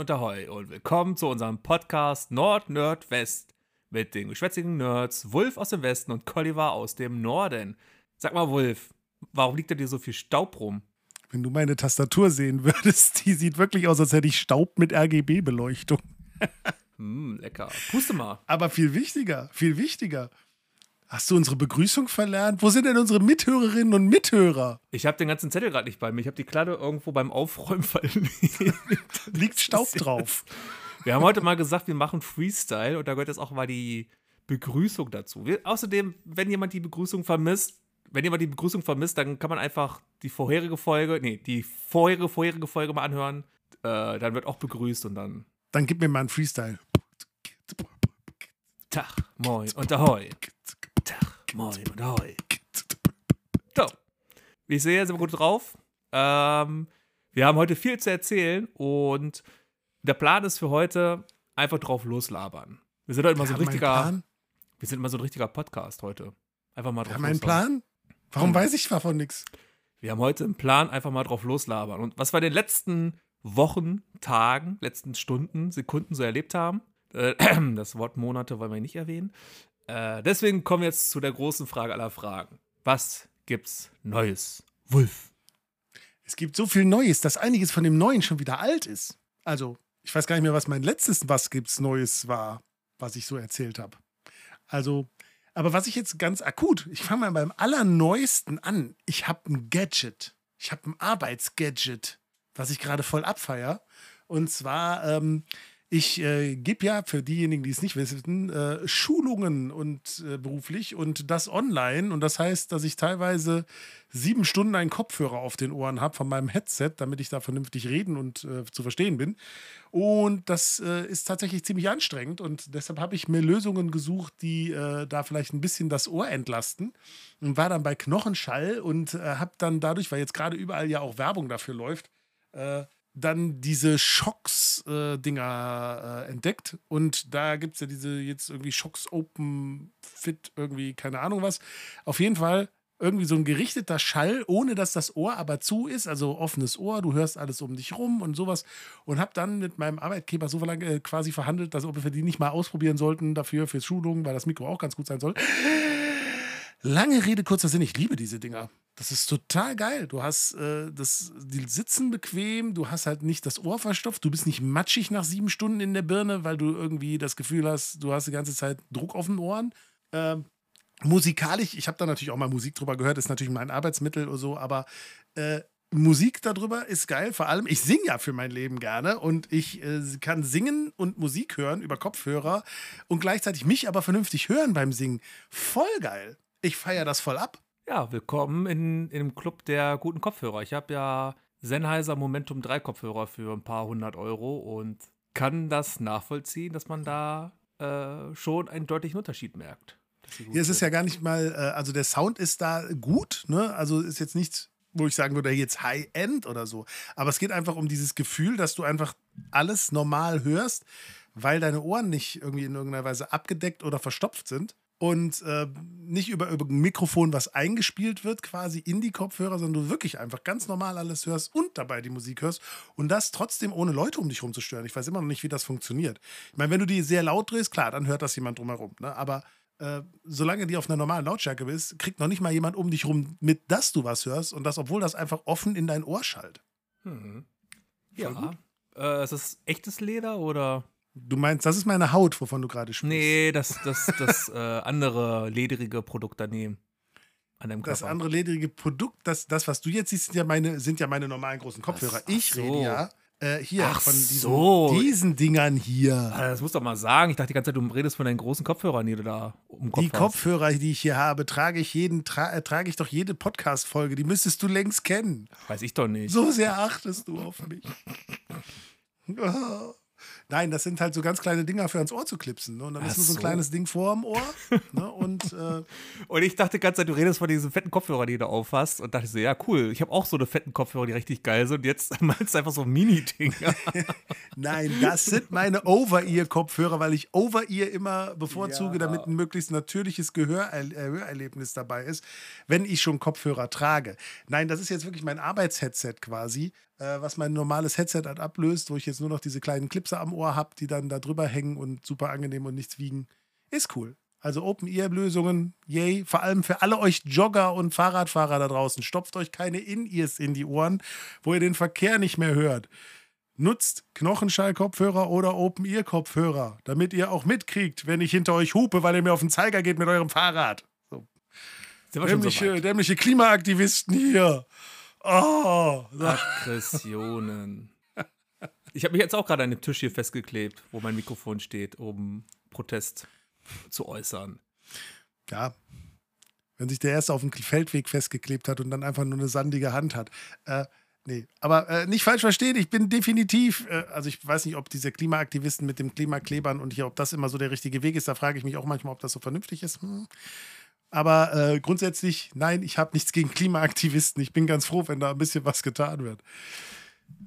Und ahoi und willkommen zu unserem Podcast Nord, Nerd, West mit den geschwätzigen Nerds Wulf aus dem Westen und Colliver aus dem Norden. Sag mal, Wulf, warum liegt da dir so viel Staub rum? Wenn du meine Tastatur sehen würdest, die sieht wirklich aus, als hätte ich Staub mit RGB-Beleuchtung. Hm, lecker. Puste mal. Aber viel wichtiger, viel wichtiger. Hast du unsere Begrüßung verlernt? Wo sind denn unsere Mithörerinnen und Mithörer? Ich habe den ganzen Zettel gerade nicht bei mir. Ich habe die Kladde irgendwo beim Aufräumen verlegt. Liegt Staub drauf. Wir haben heute mal gesagt, wir machen Freestyle und da gehört jetzt auch mal die Begrüßung dazu. Wir, außerdem, wenn jemand die Begrüßung vermisst, wenn jemand die Begrüßung vermisst, dann kann man einfach die vorherige Folge, nee, die vorherige, vorherige Folge mal anhören. Äh, dann wird auch begrüßt und dann. Dann gib mir mal einen Freestyle. Tag, moin und ahoi. Moin und ahoi. So. Wie ich sehe, sind wir gut drauf. Ähm, wir haben heute viel zu erzählen und der Plan ist für heute einfach drauf loslabern. Wir sind heute immer so ein richtiger. Wir sind immer so ein richtiger Podcast heute. Einfach mal drauf Wir haben einen Plan? Warum weiß ich davon nichts? Wir haben heute einen Plan, einfach mal drauf loslabern. Und was wir in den letzten Wochen, Tagen, letzten Stunden, Sekunden so erlebt haben, äh, das Wort Monate wollen wir nicht erwähnen. Äh, deswegen kommen wir jetzt zu der großen Frage aller Fragen. Was gibt's Neues? Wulf. Es gibt so viel Neues, dass einiges von dem Neuen schon wieder alt ist. Also, ich weiß gar nicht mehr, was mein letztes Was gibt's Neues war, was ich so erzählt habe. Also, aber was ich jetzt ganz akut, ich fange mal beim allerneuesten an. Ich habe ein Gadget. Ich habe ein Arbeitsgadget, was ich gerade voll abfeier. Und zwar ähm, ich äh, gebe ja für diejenigen, die es nicht wissen, äh, Schulungen und äh, beruflich und das online. Und das heißt, dass ich teilweise sieben Stunden einen Kopfhörer auf den Ohren habe von meinem Headset, damit ich da vernünftig reden und äh, zu verstehen bin. Und das äh, ist tatsächlich ziemlich anstrengend. Und deshalb habe ich mir Lösungen gesucht, die äh, da vielleicht ein bisschen das Ohr entlasten. Und war dann bei Knochenschall und habe dann dadurch, weil jetzt gerade überall ja auch Werbung dafür läuft, dann diese Shocks-Dinger äh, äh, entdeckt. Und da gibt es ja diese jetzt irgendwie Shocks Open Fit, irgendwie, keine Ahnung was. Auf jeden Fall irgendwie so ein gerichteter Schall, ohne dass das Ohr aber zu ist, also offenes Ohr, du hörst alles um dich rum und sowas. Und habe dann mit meinem Arbeitgeber so lange äh, quasi verhandelt, dass ob wir die nicht mal ausprobieren sollten dafür, für Schulungen, weil das Mikro auch ganz gut sein soll. Lange Rede, kurzer Sinn, ich liebe diese Dinger. Das ist total geil. Du hast äh, das, die sitzen bequem, du hast halt nicht das Ohr verstopft, du bist nicht matschig nach sieben Stunden in der Birne, weil du irgendwie das Gefühl hast, du hast die ganze Zeit Druck auf den Ohren. Ähm, musikalisch, ich habe da natürlich auch mal Musik drüber gehört, ist natürlich mein Arbeitsmittel oder so, aber äh, Musik darüber ist geil. Vor allem, ich singe ja für mein Leben gerne und ich äh, kann singen und Musik hören über Kopfhörer und gleichzeitig mich aber vernünftig hören beim Singen. Voll geil. Ich feiere das voll ab. Ja, willkommen in, in dem Club der guten Kopfhörer. Ich habe ja Sennheiser Momentum 3 Kopfhörer für ein paar hundert Euro und kann das nachvollziehen, dass man da äh, schon einen deutlichen Unterschied merkt. Ja, es ist ja gar nicht mal, äh, also der Sound ist da gut, ne? Also ist jetzt nichts, wo ich sagen würde, jetzt High-End oder so. Aber es geht einfach um dieses Gefühl, dass du einfach alles normal hörst, weil deine Ohren nicht irgendwie in irgendeiner Weise abgedeckt oder verstopft sind und äh, nicht über, über ein Mikrofon, was eingespielt wird, quasi in die Kopfhörer, sondern du wirklich einfach ganz normal alles hörst und dabei die Musik hörst und das trotzdem ohne Leute um dich rum zu stören. Ich weiß immer noch nicht, wie das funktioniert. Ich meine, wenn du die sehr laut drehst, klar, dann hört das jemand drumherum. Ne? Aber äh, solange die auf einer normalen Lautstärke bist, kriegt noch nicht mal jemand um dich rum, mit dass du was hörst und das, obwohl das einfach offen in dein Ohr schallt. Hm. Ja. Äh, ist das echtes Leder oder? Du meinst, das ist meine Haut, wovon du gerade sprichst? Nee, das, das, das äh, andere ledrige Produkt daneben. An deinem Körper. Das andere ledrige Produkt, das, das, was du jetzt siehst, sind ja meine, sind ja meine normalen großen Kopfhörer. Ach, ich so. rede ja äh, hier Ach von diesen, so. diesen Dingern hier. Ah, das musst du doch mal sagen. Ich dachte die ganze Zeit, du redest von deinen großen Kopfhörern, die du da um Kopf Die hast. Kopfhörer, die ich hier habe, trage ich jeden, tra äh, trage ich doch jede Podcast-Folge. Die müsstest du längst kennen. Weiß ich doch nicht. So sehr achtest du auf mich. Oh. Nein, das sind halt so ganz kleine Dinger für ans Ohr zu klipsen. Ne? Und dann Ach ist nur so ein so. kleines Ding vor dem Ohr. ne? und, äh, und ich dachte die ganze Zeit, du redest von diesen fetten Kopfhörern, die du aufhast. Und dachte so, ja, cool. Ich habe auch so eine fetten Kopfhörer, die richtig geil sind. Und jetzt meinst du einfach so Mini-Dinger. Nein, das sind meine Over-Ear-Kopfhörer, weil ich Over-Ear immer bevorzuge, ja. damit ein möglichst natürliches Gehörerlebnis dabei ist, wenn ich schon Kopfhörer trage. Nein, das ist jetzt wirklich mein Arbeitsheadset quasi. äh, was mein normales Headset halt ablöst, wo ich jetzt nur noch diese kleinen Clipse am Ohr habe, die dann da drüber hängen und super angenehm und nichts wiegen. Ist cool. Also Open-Ear-Lösungen, yay. Vor allem für alle euch Jogger und Fahrradfahrer da draußen. Stopft euch keine In-Ears in die Ohren, wo ihr den Verkehr nicht mehr hört. Nutzt Knochenschall-Kopfhörer oder Open-Ear-Kopfhörer, damit ihr auch mitkriegt, wenn ich hinter euch hupe, weil ihr mir auf den Zeiger geht mit eurem Fahrrad. So. Dämliche, so dämliche Klimaaktivisten hier. Oh. Aggressionen. Ich habe mich jetzt auch gerade an dem Tisch hier festgeklebt, wo mein Mikrofon steht, um Protest zu äußern. Ja, wenn sich der erste auf dem Feldweg festgeklebt hat und dann einfach nur eine sandige Hand hat. Äh, nee, aber äh, nicht falsch verstehen, ich bin definitiv, äh, also ich weiß nicht, ob diese Klimaaktivisten mit dem Klimaklebern und hier, ob das immer so der richtige Weg ist, da frage ich mich auch manchmal, ob das so vernünftig ist. Hm. Aber äh, grundsätzlich, nein, ich habe nichts gegen Klimaaktivisten. Ich bin ganz froh, wenn da ein bisschen was getan wird.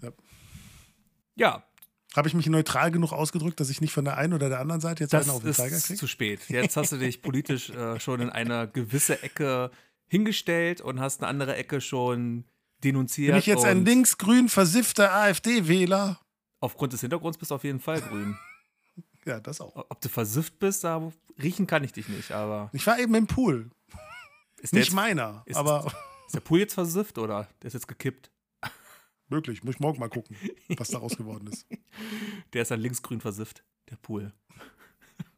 Ja. Ja habe ich mich neutral genug ausgedrückt, dass ich nicht von der einen oder der anderen Seite jetzt das einen auf den Zeiger kriege? Das ist zu spät. Jetzt hast du dich politisch äh, schon in eine gewisse Ecke hingestellt und hast eine andere Ecke schon denunziert. Bin ich jetzt ein linksgrün versiffter AfD-Wähler? Aufgrund des Hintergrunds bist du auf jeden Fall grün. ja, das auch. Ob du versifft bist, da riechen kann ich dich nicht, aber. Ich war eben im Pool. Ist nicht jetzt, meiner, ist, aber. Ist der Pool jetzt versifft oder? Der ist jetzt gekippt. Möglich, muss ich morgen mal gucken, was daraus geworden ist. Der ist dann linksgrün versifft, der Pool.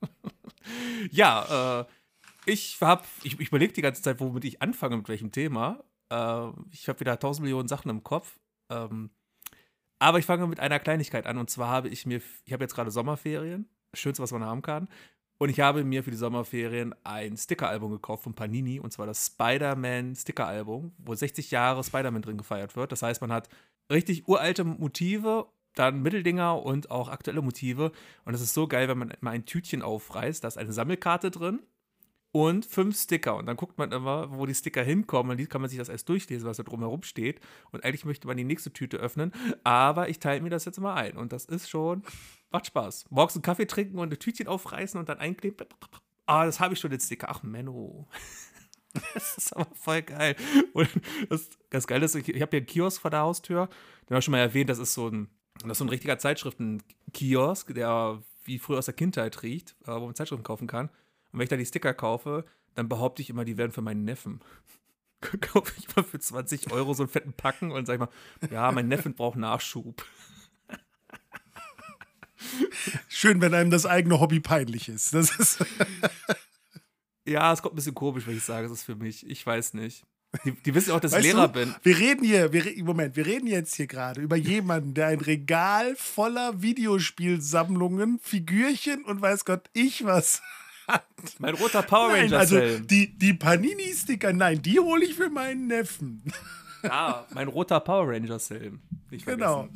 ja, äh, ich habe, ich, ich überlege die ganze Zeit, womit ich anfange, mit welchem Thema. Äh, ich habe wieder tausend Millionen Sachen im Kopf. Ähm, aber ich fange mit einer Kleinigkeit an. Und zwar habe ich mir, ich habe jetzt gerade Sommerferien, schönste, was man haben kann. Und ich habe mir für die Sommerferien ein Sticker-Album gekauft von Panini, und zwar das Spider-Man Sticker-Album, wo 60 Jahre Spider-Man drin gefeiert wird. Das heißt, man hat richtig uralte Motive, dann Mitteldinger und auch aktuelle Motive. Und es ist so geil, wenn man mal ein Tütchen aufreißt, da ist eine Sammelkarte drin und fünf Sticker. Und dann guckt man immer, wo die Sticker hinkommen. Und kann man sich das erst durchlesen, was da drumherum steht. Und eigentlich möchte man die nächste Tüte öffnen. Aber ich teile mir das jetzt mal ein. Und das ist schon, macht Spaß. Morgens einen Kaffee trinken und ein Tütchen aufreißen und dann einkleben. Ah, das habe ich schon, den Sticker. Ach, Menno. Das ist aber voll geil. Und das ganz geil ist, ich, ich habe hier einen Kiosk vor der Haustür. Den habe ich schon mal erwähnt, das ist so ein, das ist so ein richtiger Zeitschriftenkiosk, der wie früher aus der Kindheit riecht, äh, wo man Zeitschriften kaufen kann. Und wenn ich da die Sticker kaufe, dann behaupte ich immer, die wären für meinen Neffen. kaufe ich mal für 20 Euro so einen fetten Packen und sage mal, ja, mein Neffen braucht Nachschub. Schön, wenn einem das eigene Hobby peinlich ist. Das ist Ja, es kommt ein bisschen komisch, wenn ich sage, es ist für mich. Ich weiß nicht. Die, die wissen auch, dass weißt ich Lehrer du, bin. Wir reden hier, wir, Moment, wir reden jetzt hier gerade über jemanden, der ein Regal voller Videospielsammlungen, Figürchen und weiß Gott, ich was hat. Mein roter Power Ranger. Nein, also die, die Panini-Sticker, nein, die hole ich für meinen Neffen. Ja, mein roter Power Ranger-Helm. Genau.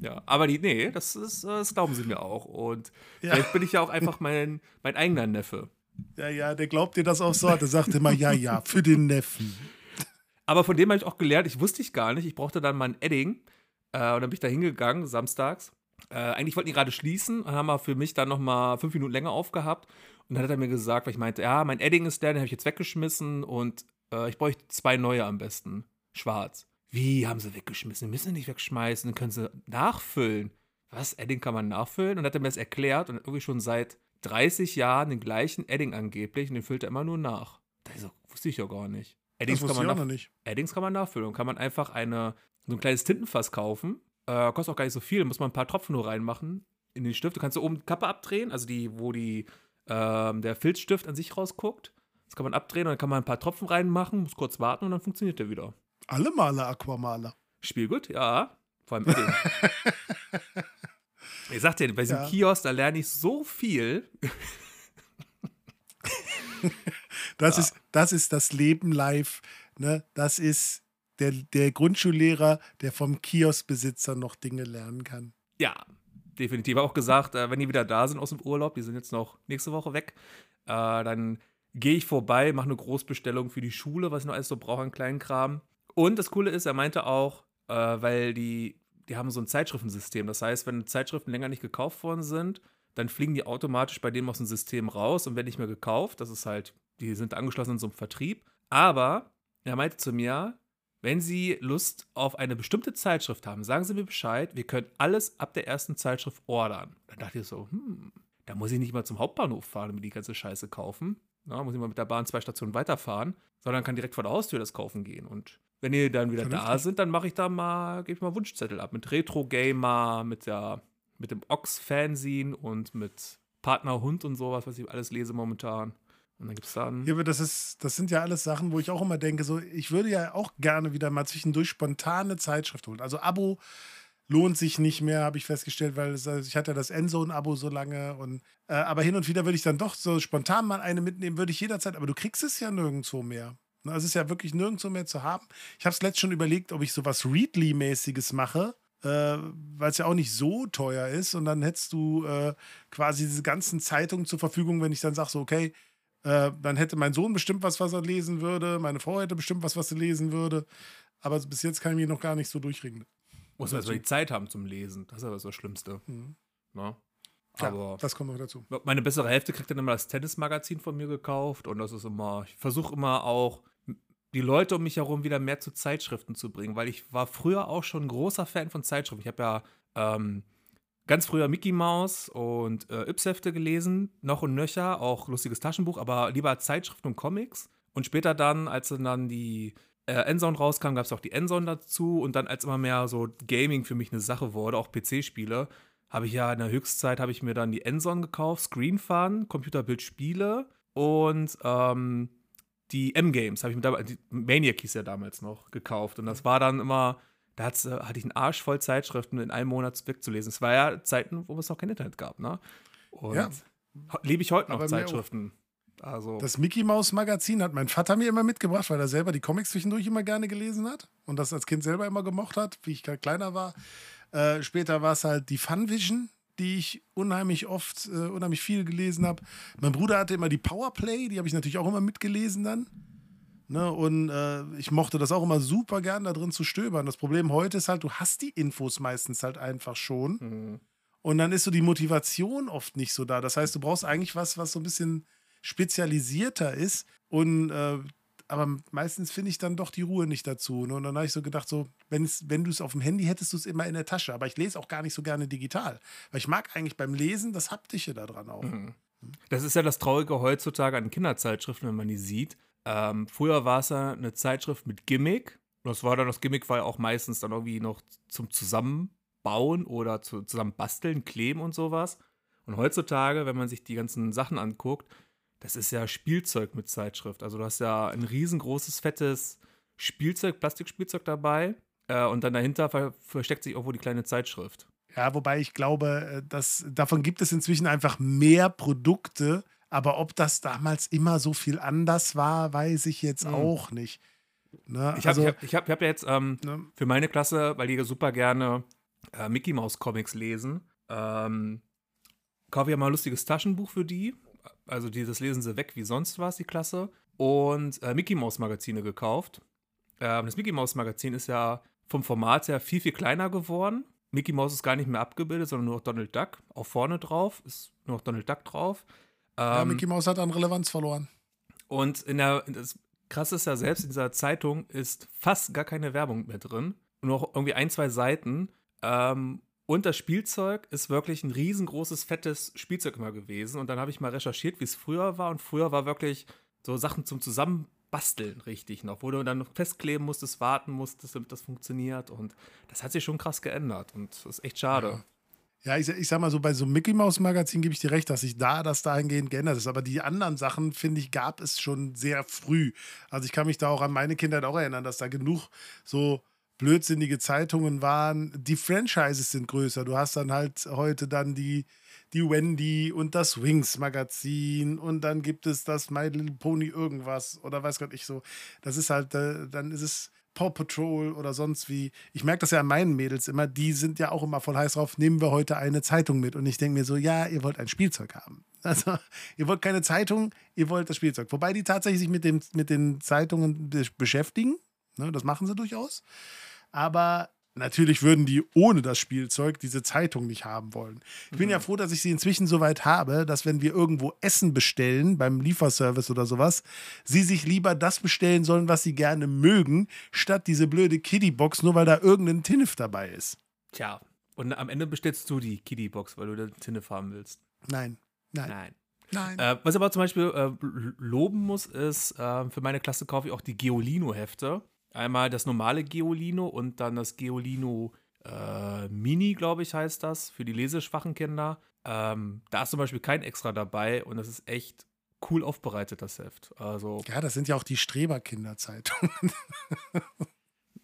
Ja, aber die, nee, das, ist, das glauben sie mir auch. Und ja. vielleicht bin ich ja auch einfach mein, mein eigener Neffe. Ja, ja, der glaubt dir das auch so. Der sagt immer, ja, ja, für den Neffen. Aber von dem habe ich auch gelernt, ich wusste ich gar nicht. Ich brauchte dann mal ein Edding. Äh, und dann bin ich da hingegangen, samstags. Äh, eigentlich wollten die gerade schließen und haben wir für mich dann noch mal fünf Minuten länger aufgehabt. Und dann hat er mir gesagt, weil ich meinte, ja, mein Edding ist der, den habe ich jetzt weggeschmissen und äh, ich bräuchte zwei neue am besten. Schwarz. Wie haben sie weggeschmissen? Die müssen nicht wegschmeißen, können sie nachfüllen. Was? Edding kann man nachfüllen? Und dann hat er mir das erklärt und irgendwie schon seit 30 Jahren den gleichen Edding angeblich und den füllt er immer nur nach. Das wusste ich ja gar nicht. Eddings, kann man, nicht. Eddings kann man nachfüllen und kann man einfach eine, so ein kleines Tintenfass kaufen. Äh, kostet auch gar nicht so viel, muss man ein paar Tropfen nur reinmachen in den Stift. Du kannst so oben die Kappe abdrehen, also die, wo die, äh, der Filzstift an sich rausguckt. Das kann man abdrehen und dann kann man ein paar Tropfen reinmachen, muss kurz warten und dann funktioniert der wieder. Alle Maler Aquamaler. Spielgut, ja. Vor allem Edding. ich sag dir, bei diesem ja. Kiosk, da lerne ich so viel. das, ja. ist, das ist das Leben live. Ne? Das ist der, der Grundschullehrer, der vom Kioskbesitzer noch Dinge lernen kann. Ja, definitiv. Auch gesagt, äh, wenn die wieder da sind aus dem Urlaub, die sind jetzt noch nächste Woche weg, äh, dann gehe ich vorbei, mache eine Großbestellung für die Schule, was ich noch alles so brauche an kleinen Kram. Und das Coole ist, er meinte auch, äh, weil die, die haben so ein Zeitschriftensystem. Das heißt, wenn Zeitschriften länger nicht gekauft worden sind, dann fliegen die automatisch bei dem aus dem System raus und werden nicht mehr gekauft. Das ist halt, die sind angeschlossen in so einem Vertrieb. Aber er meinte zu mir, wenn Sie Lust auf eine bestimmte Zeitschrift haben, sagen Sie mir Bescheid. Wir können alles ab der ersten Zeitschrift ordern. Dann dachte ich so, hm, da muss ich nicht mal zum Hauptbahnhof fahren und mir die ganze Scheiße kaufen. Na, muss ich mal mit der Bahn zwei Stationen weiterfahren, sondern kann direkt vor der Haustür das kaufen gehen. Und wenn ihr dann wieder Vernünftig. da sind, dann mache ich da mal, gebe ich mal Wunschzettel ab. Mit Retro Gamer, mit der, mit dem Ox-Fanzine und mit Partner Hund und sowas, was ich alles lese momentan. Und dann gibt es dann. Ja, aber das, ist, das sind ja alles Sachen, wo ich auch immer denke, so, ich würde ja auch gerne wieder mal zwischendurch spontane Zeitschrift holen. Also Abo lohnt sich nicht mehr, habe ich festgestellt, weil es, also ich hatte ja das Endzone-Abo so lange. Und, äh, aber hin und wieder würde ich dann doch so spontan mal eine mitnehmen, würde ich jederzeit, aber du kriegst es ja nirgendwo mehr. Ne, Es ist ja wirklich nirgendwo mehr zu haben. Ich habe es letztens schon überlegt, ob ich so was Readly-mäßiges mache, äh, weil es ja auch nicht so teuer ist. Und dann hättest du äh, quasi diese ganzen Zeitungen zur Verfügung, wenn ich dann sage, so, okay, äh, dann hätte mein Sohn bestimmt was, was er lesen würde, meine Frau hätte bestimmt was, was sie lesen würde. Aber bis jetzt kann ich mich noch gar nicht so durchringen. Muss man erstmal die Zeit haben zum Lesen. Das ist aber das Schlimmste. Mhm. Ne? Ja, Aber das kommt noch dazu. meine bessere Hälfte kriegt dann immer das Tennismagazin von mir gekauft und das ist immer, ich versuche immer auch die Leute um mich herum wieder mehr zu Zeitschriften zu bringen, weil ich war früher auch schon ein großer Fan von Zeitschriften. Ich habe ja ähm, ganz früher Mickey Mouse und äh, Yps-Hefte gelesen, noch und nöcher, auch lustiges Taschenbuch, aber lieber Zeitschriften und Comics. Und später dann, als dann die äh, Endzone rauskam, gab es auch die Endzone dazu und dann als immer mehr so Gaming für mich eine Sache wurde, auch PC-Spiele, habe ich ja in der Höchstzeit habe ich mir dann die Endzone gekauft, Screen Fun, Computerbildspiele und ähm, die M-Games habe ich mir damals, die Maniac hieß ja damals noch, gekauft. Und das war dann immer, da äh, hatte ich einen Arsch voll Zeitschriften in einem Monat wegzulesen. Es war ja Zeiten, wo es noch kein Internet gab, ne? Und Ja. lebe ich heute noch Aber. Zeitschriften. Also, Das Mickey Mouse Magazin hat mein Vater mir immer mitgebracht, weil er selber die Comics zwischendurch immer gerne gelesen hat und das als Kind selber immer gemocht hat, wie ich kleiner war. Äh, später war es halt die Funvision, die ich unheimlich oft, äh, unheimlich viel gelesen habe. Mein Bruder hatte immer die Powerplay, die habe ich natürlich auch immer mitgelesen dann. Ne, und äh, ich mochte das auch immer super gern, da drin zu stöbern. Das Problem heute ist halt, du hast die Infos meistens halt einfach schon. mhm. Und dann ist so die Motivation oft nicht so da. Das heißt, du brauchst eigentlich was, was so ein bisschen spezialisierter ist. Und äh, aber meistens finde ich dann doch die Ruhe nicht dazu. Ne? Und dann habe ich so gedacht, so, wenn's, wenn du es auf dem Handy hättest, du es immer in der Tasche. Aber ich lese auch gar nicht so gerne digital. Weil ich mag eigentlich beim Lesen das Haptische da dran auch. Mhm. Das ist ja das Traurige heutzutage an Kinderzeitschriften, wenn man die sieht. Ähm, früher war es ja eine Zeitschrift mit Gimmick. Das war dann, das Gimmick war ja auch meistens dann irgendwie noch zum Zusammenbauen oder zu, zusammen basteln, kleben und sowas. Und heutzutage, wenn man sich die ganzen Sachen anguckt, das ist ja Spielzeug mit Zeitschrift. Also du hast ja ein riesengroßes, fettes Spielzeug, Plastikspielzeug dabei. Äh, und dann dahinter ver versteckt sich irgendwo die kleine Zeitschrift. Ja, wobei ich glaube, äh, dass davon gibt es inzwischen einfach mehr Produkte. Aber ob das damals immer so viel anders war, weiß ich jetzt Mhm. auch nicht. Ne? Ich habe also, ich hab, ich hab, ich hab ja jetzt ähm, ne? für meine Klasse, weil die super gerne äh, Mickey Mouse Comics lesen, ähm, kaufe ich ja mal ein lustiges Taschenbuch für die. Also die, das lesen sie weg wie sonst was, die Klasse. Und äh, Mickey Mouse Magazine gekauft. Ähm, das Mickey Mouse Magazin ist ja vom Format her viel, viel kleiner geworden. Mickey Mouse ist gar nicht mehr abgebildet, sondern nur noch Donald Duck. Auch vorne drauf ist nur noch Donald Duck drauf. ja, Ähm, Mickey Mouse hat an Relevanz verloren. und in der, das Krasse ist ja selbst, in dieser Zeitung ist fast gar keine Werbung mehr drin. Nur noch irgendwie ein, zwei Seiten. Ähm, und das Spielzeug ist wirklich ein riesengroßes, fettes Spielzeug immer gewesen. Und dann habe ich mal recherchiert, wie es früher war. Und früher war wirklich so Sachen zum Zusammenbasteln richtig noch, wo du dann noch festkleben musstest, warten musstest, damit das funktioniert. Und das hat sich schon krass geändert. Und das ist echt schade. Ja, ich, ich sag mal so, bei so einem Mickey Mouse Magazin gebe ich dir recht, dass sich da das dahingehend geändert ist. Aber die anderen Sachen, finde ich, gab es schon sehr früh. Also ich kann mich da auch an meine Kindheit auch erinnern, dass da genug so blödsinnige Zeitungen waren. Die Franchises sind größer. Du hast dann halt heute dann die, die Wendy und das Wings Magazin und dann gibt es das My Little Pony irgendwas oder weiß Gott ich so. Das ist halt, äh, dann ist es Paw Patrol oder sonst wie. Ich merke das ja an meinen Mädels immer, die sind ja auch immer voll heiß drauf, nehmen wir heute eine Zeitung mit. Und ich denke mir so, ja, ihr wollt ein Spielzeug haben. Also, ihr wollt keine Zeitung, ihr wollt das Spielzeug. Wobei die tatsächlich sich mit, dem, mit den Zeitungen be- beschäftigen. Ne, das machen sie durchaus. Aber natürlich würden die ohne das Spielzeug diese Zeitung nicht haben wollen. Ich bin ja froh, dass ich sie inzwischen so weit habe, dass wenn wir irgendwo Essen bestellen, beim Lieferservice oder sowas, sie sich lieber das bestellen sollen, was sie gerne mögen, statt diese blöde Kiddie-Box, nur weil da irgendein Tinnef dabei ist. Tja, und am Ende bestellst du die Kiddie-Box, weil du den Tinnef haben willst. Nein, nein, Nein. nein. Äh, was ich aber zum Beispiel äh, loben muss, ist, äh, für meine Klasse kaufe ich auch die Geolino-Hefte. Einmal das normale Geolino und dann das Geolino äh, Mini, glaube ich, heißt das, für die leseschwachen Kinder. Ähm, da ist zum Beispiel kein Extra dabei und das ist echt cool aufbereitet, das Heft. Also, Ja, das sind ja auch die Streberkinderzeitungen,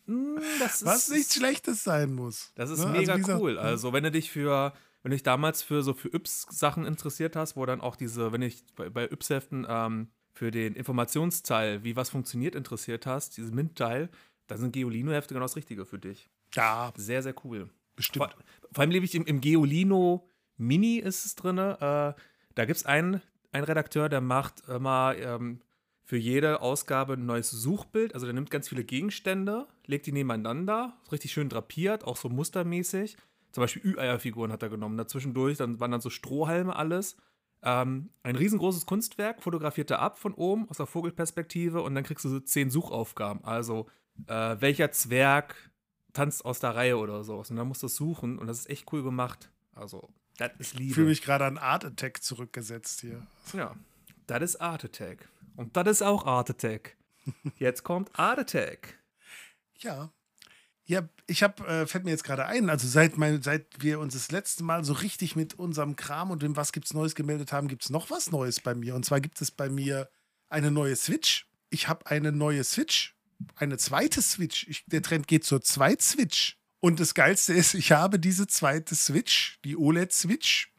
mh, das was ist, nichts Schlechtes sein muss. Das ist Ne? Also, mega gesagt, cool. Also, wenn du dich für, wenn du dich damals für so für Yps-Sachen interessiert hast, wo dann auch diese, wenn ich bei, bei Yps-Heften ähm, für den Informationsteil, wie was funktioniert, interessiert hast, dieses Mint-Teil, dann sind Geolino-Hefte genau das Richtige für dich. Ja, Sehr, sehr cool. bestimmt. Vor, vor allem lebe ich im, im Geolino Mini ist es drin. Äh, da gibt es einen, einen Redakteur, der macht immer ähm, für jede Ausgabe ein neues Suchbild. Also der nimmt ganz viele Gegenstände, legt die nebeneinander, richtig schön drapiert, auch so mustermäßig. Zum Beispiel Ü-Eier-Figuren hat er genommen. Dazwischendurch dann waren dann so Strohhalme alles. Ähm, ein riesengroßes Kunstwerk, fotografiert er ab von oben aus der Vogelperspektive und dann kriegst du so zehn Suchaufgaben. Also, äh, welcher Zwerg tanzt aus der Reihe oder so. Und dann musst du es suchen und das ist echt cool gemacht. Also, das ist Ich Liebe. fühle mich gerade an Art Attack zurückgesetzt hier. Ja, das ist Art Attack. Und das ist auch Art Attack. Jetzt kommt Art Attack. Ja. Ja, ich habe, äh, fällt mir jetzt gerade ein, also seit, mein, seit wir uns das letzte Mal so richtig mit unserem Kram und dem Was gibt's Neues gemeldet haben, gibt es noch was Neues bei mir. Und zwar gibt es bei mir eine neue Switch. Ich habe eine neue Switch, eine zweite Switch. Ich, der Trend geht zur Zweit-Switch. Und das Geilste ist, ich habe diese zweite Switch, die OLED-Switch,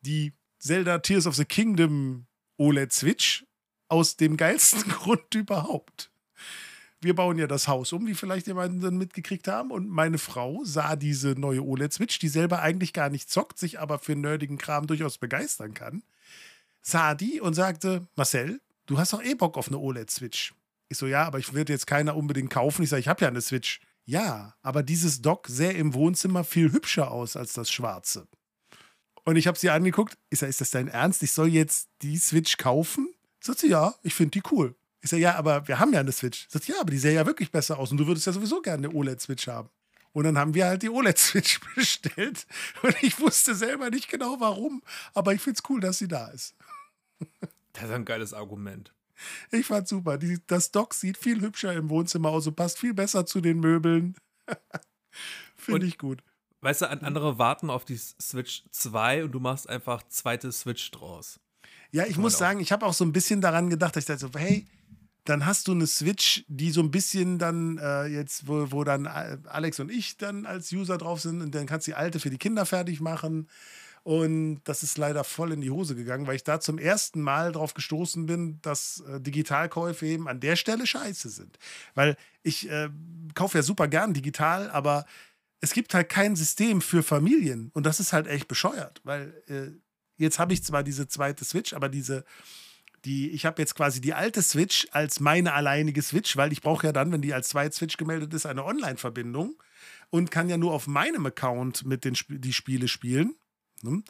die Zelda Tears of the Kingdom OLED-Switch, aus dem geilsten Grund überhaupt wir bauen ja das Haus um, wie vielleicht jemanden mitgekriegt haben. Und meine Frau sah diese neue OLED-Switch, die selber eigentlich gar nicht zockt, sich aber für nerdigen Kram durchaus begeistern kann. Sah die und sagte: Marcel, du hast doch eh Bock auf eine OLED-Switch. Ich so: Ja, aber ich würde jetzt keiner unbedingt kaufen. Ich sage: Ich habe ja eine Switch. Ja, aber dieses Dock sähe im Wohnzimmer viel hübscher aus als das schwarze. Und ich habe sie angeguckt. Ich sage: Ist das dein Ernst? Ich soll jetzt die Switch kaufen? Sagt sie: Ja, ich finde die cool. Ich sage, ja, aber wir haben ja eine Switch. Sagt, ja, aber die sähe ja wirklich besser aus und du würdest ja sowieso gerne eine OLED-Switch haben. Und dann haben wir halt die OLED-Switch bestellt. Und ich wusste selber nicht genau warum, aber ich finde es cool, dass sie da ist. Das ist ein geiles Argument. Ich fand super. Die, das Dock sieht viel hübscher im Wohnzimmer aus und passt viel besser zu den Möbeln. Finde ich gut. Weißt du, an- andere warten auf die Switch 2 und du machst einfach zweite Switch draus. Ja, ich muss sagen, ich habe auch so ein bisschen daran gedacht, dass ich dachte so, hey, dann hast du eine Switch, die so ein bisschen dann äh, jetzt, wo, wo dann äh, Alex und ich dann als User drauf sind und dann kannst du die alte für die Kinder fertig machen. Und das ist leider voll in die Hose gegangen, weil ich da zum ersten Mal drauf gestoßen bin, dass äh, Digitalkäufe eben an der Stelle scheiße sind. Weil ich äh, kaufe ja super gern digital, aber es gibt halt kein System für Familien. Und das ist halt echt bescheuert, weil äh, jetzt habe ich zwar diese zweite Switch, aber diese, die, ich habe jetzt quasi die alte Switch als meine alleinige Switch, weil ich brauche ja dann, wenn die als zweite Switch gemeldet ist, eine Online-Verbindung und kann ja nur auf meinem Account mit den Sp die Spiele spielen. Ne?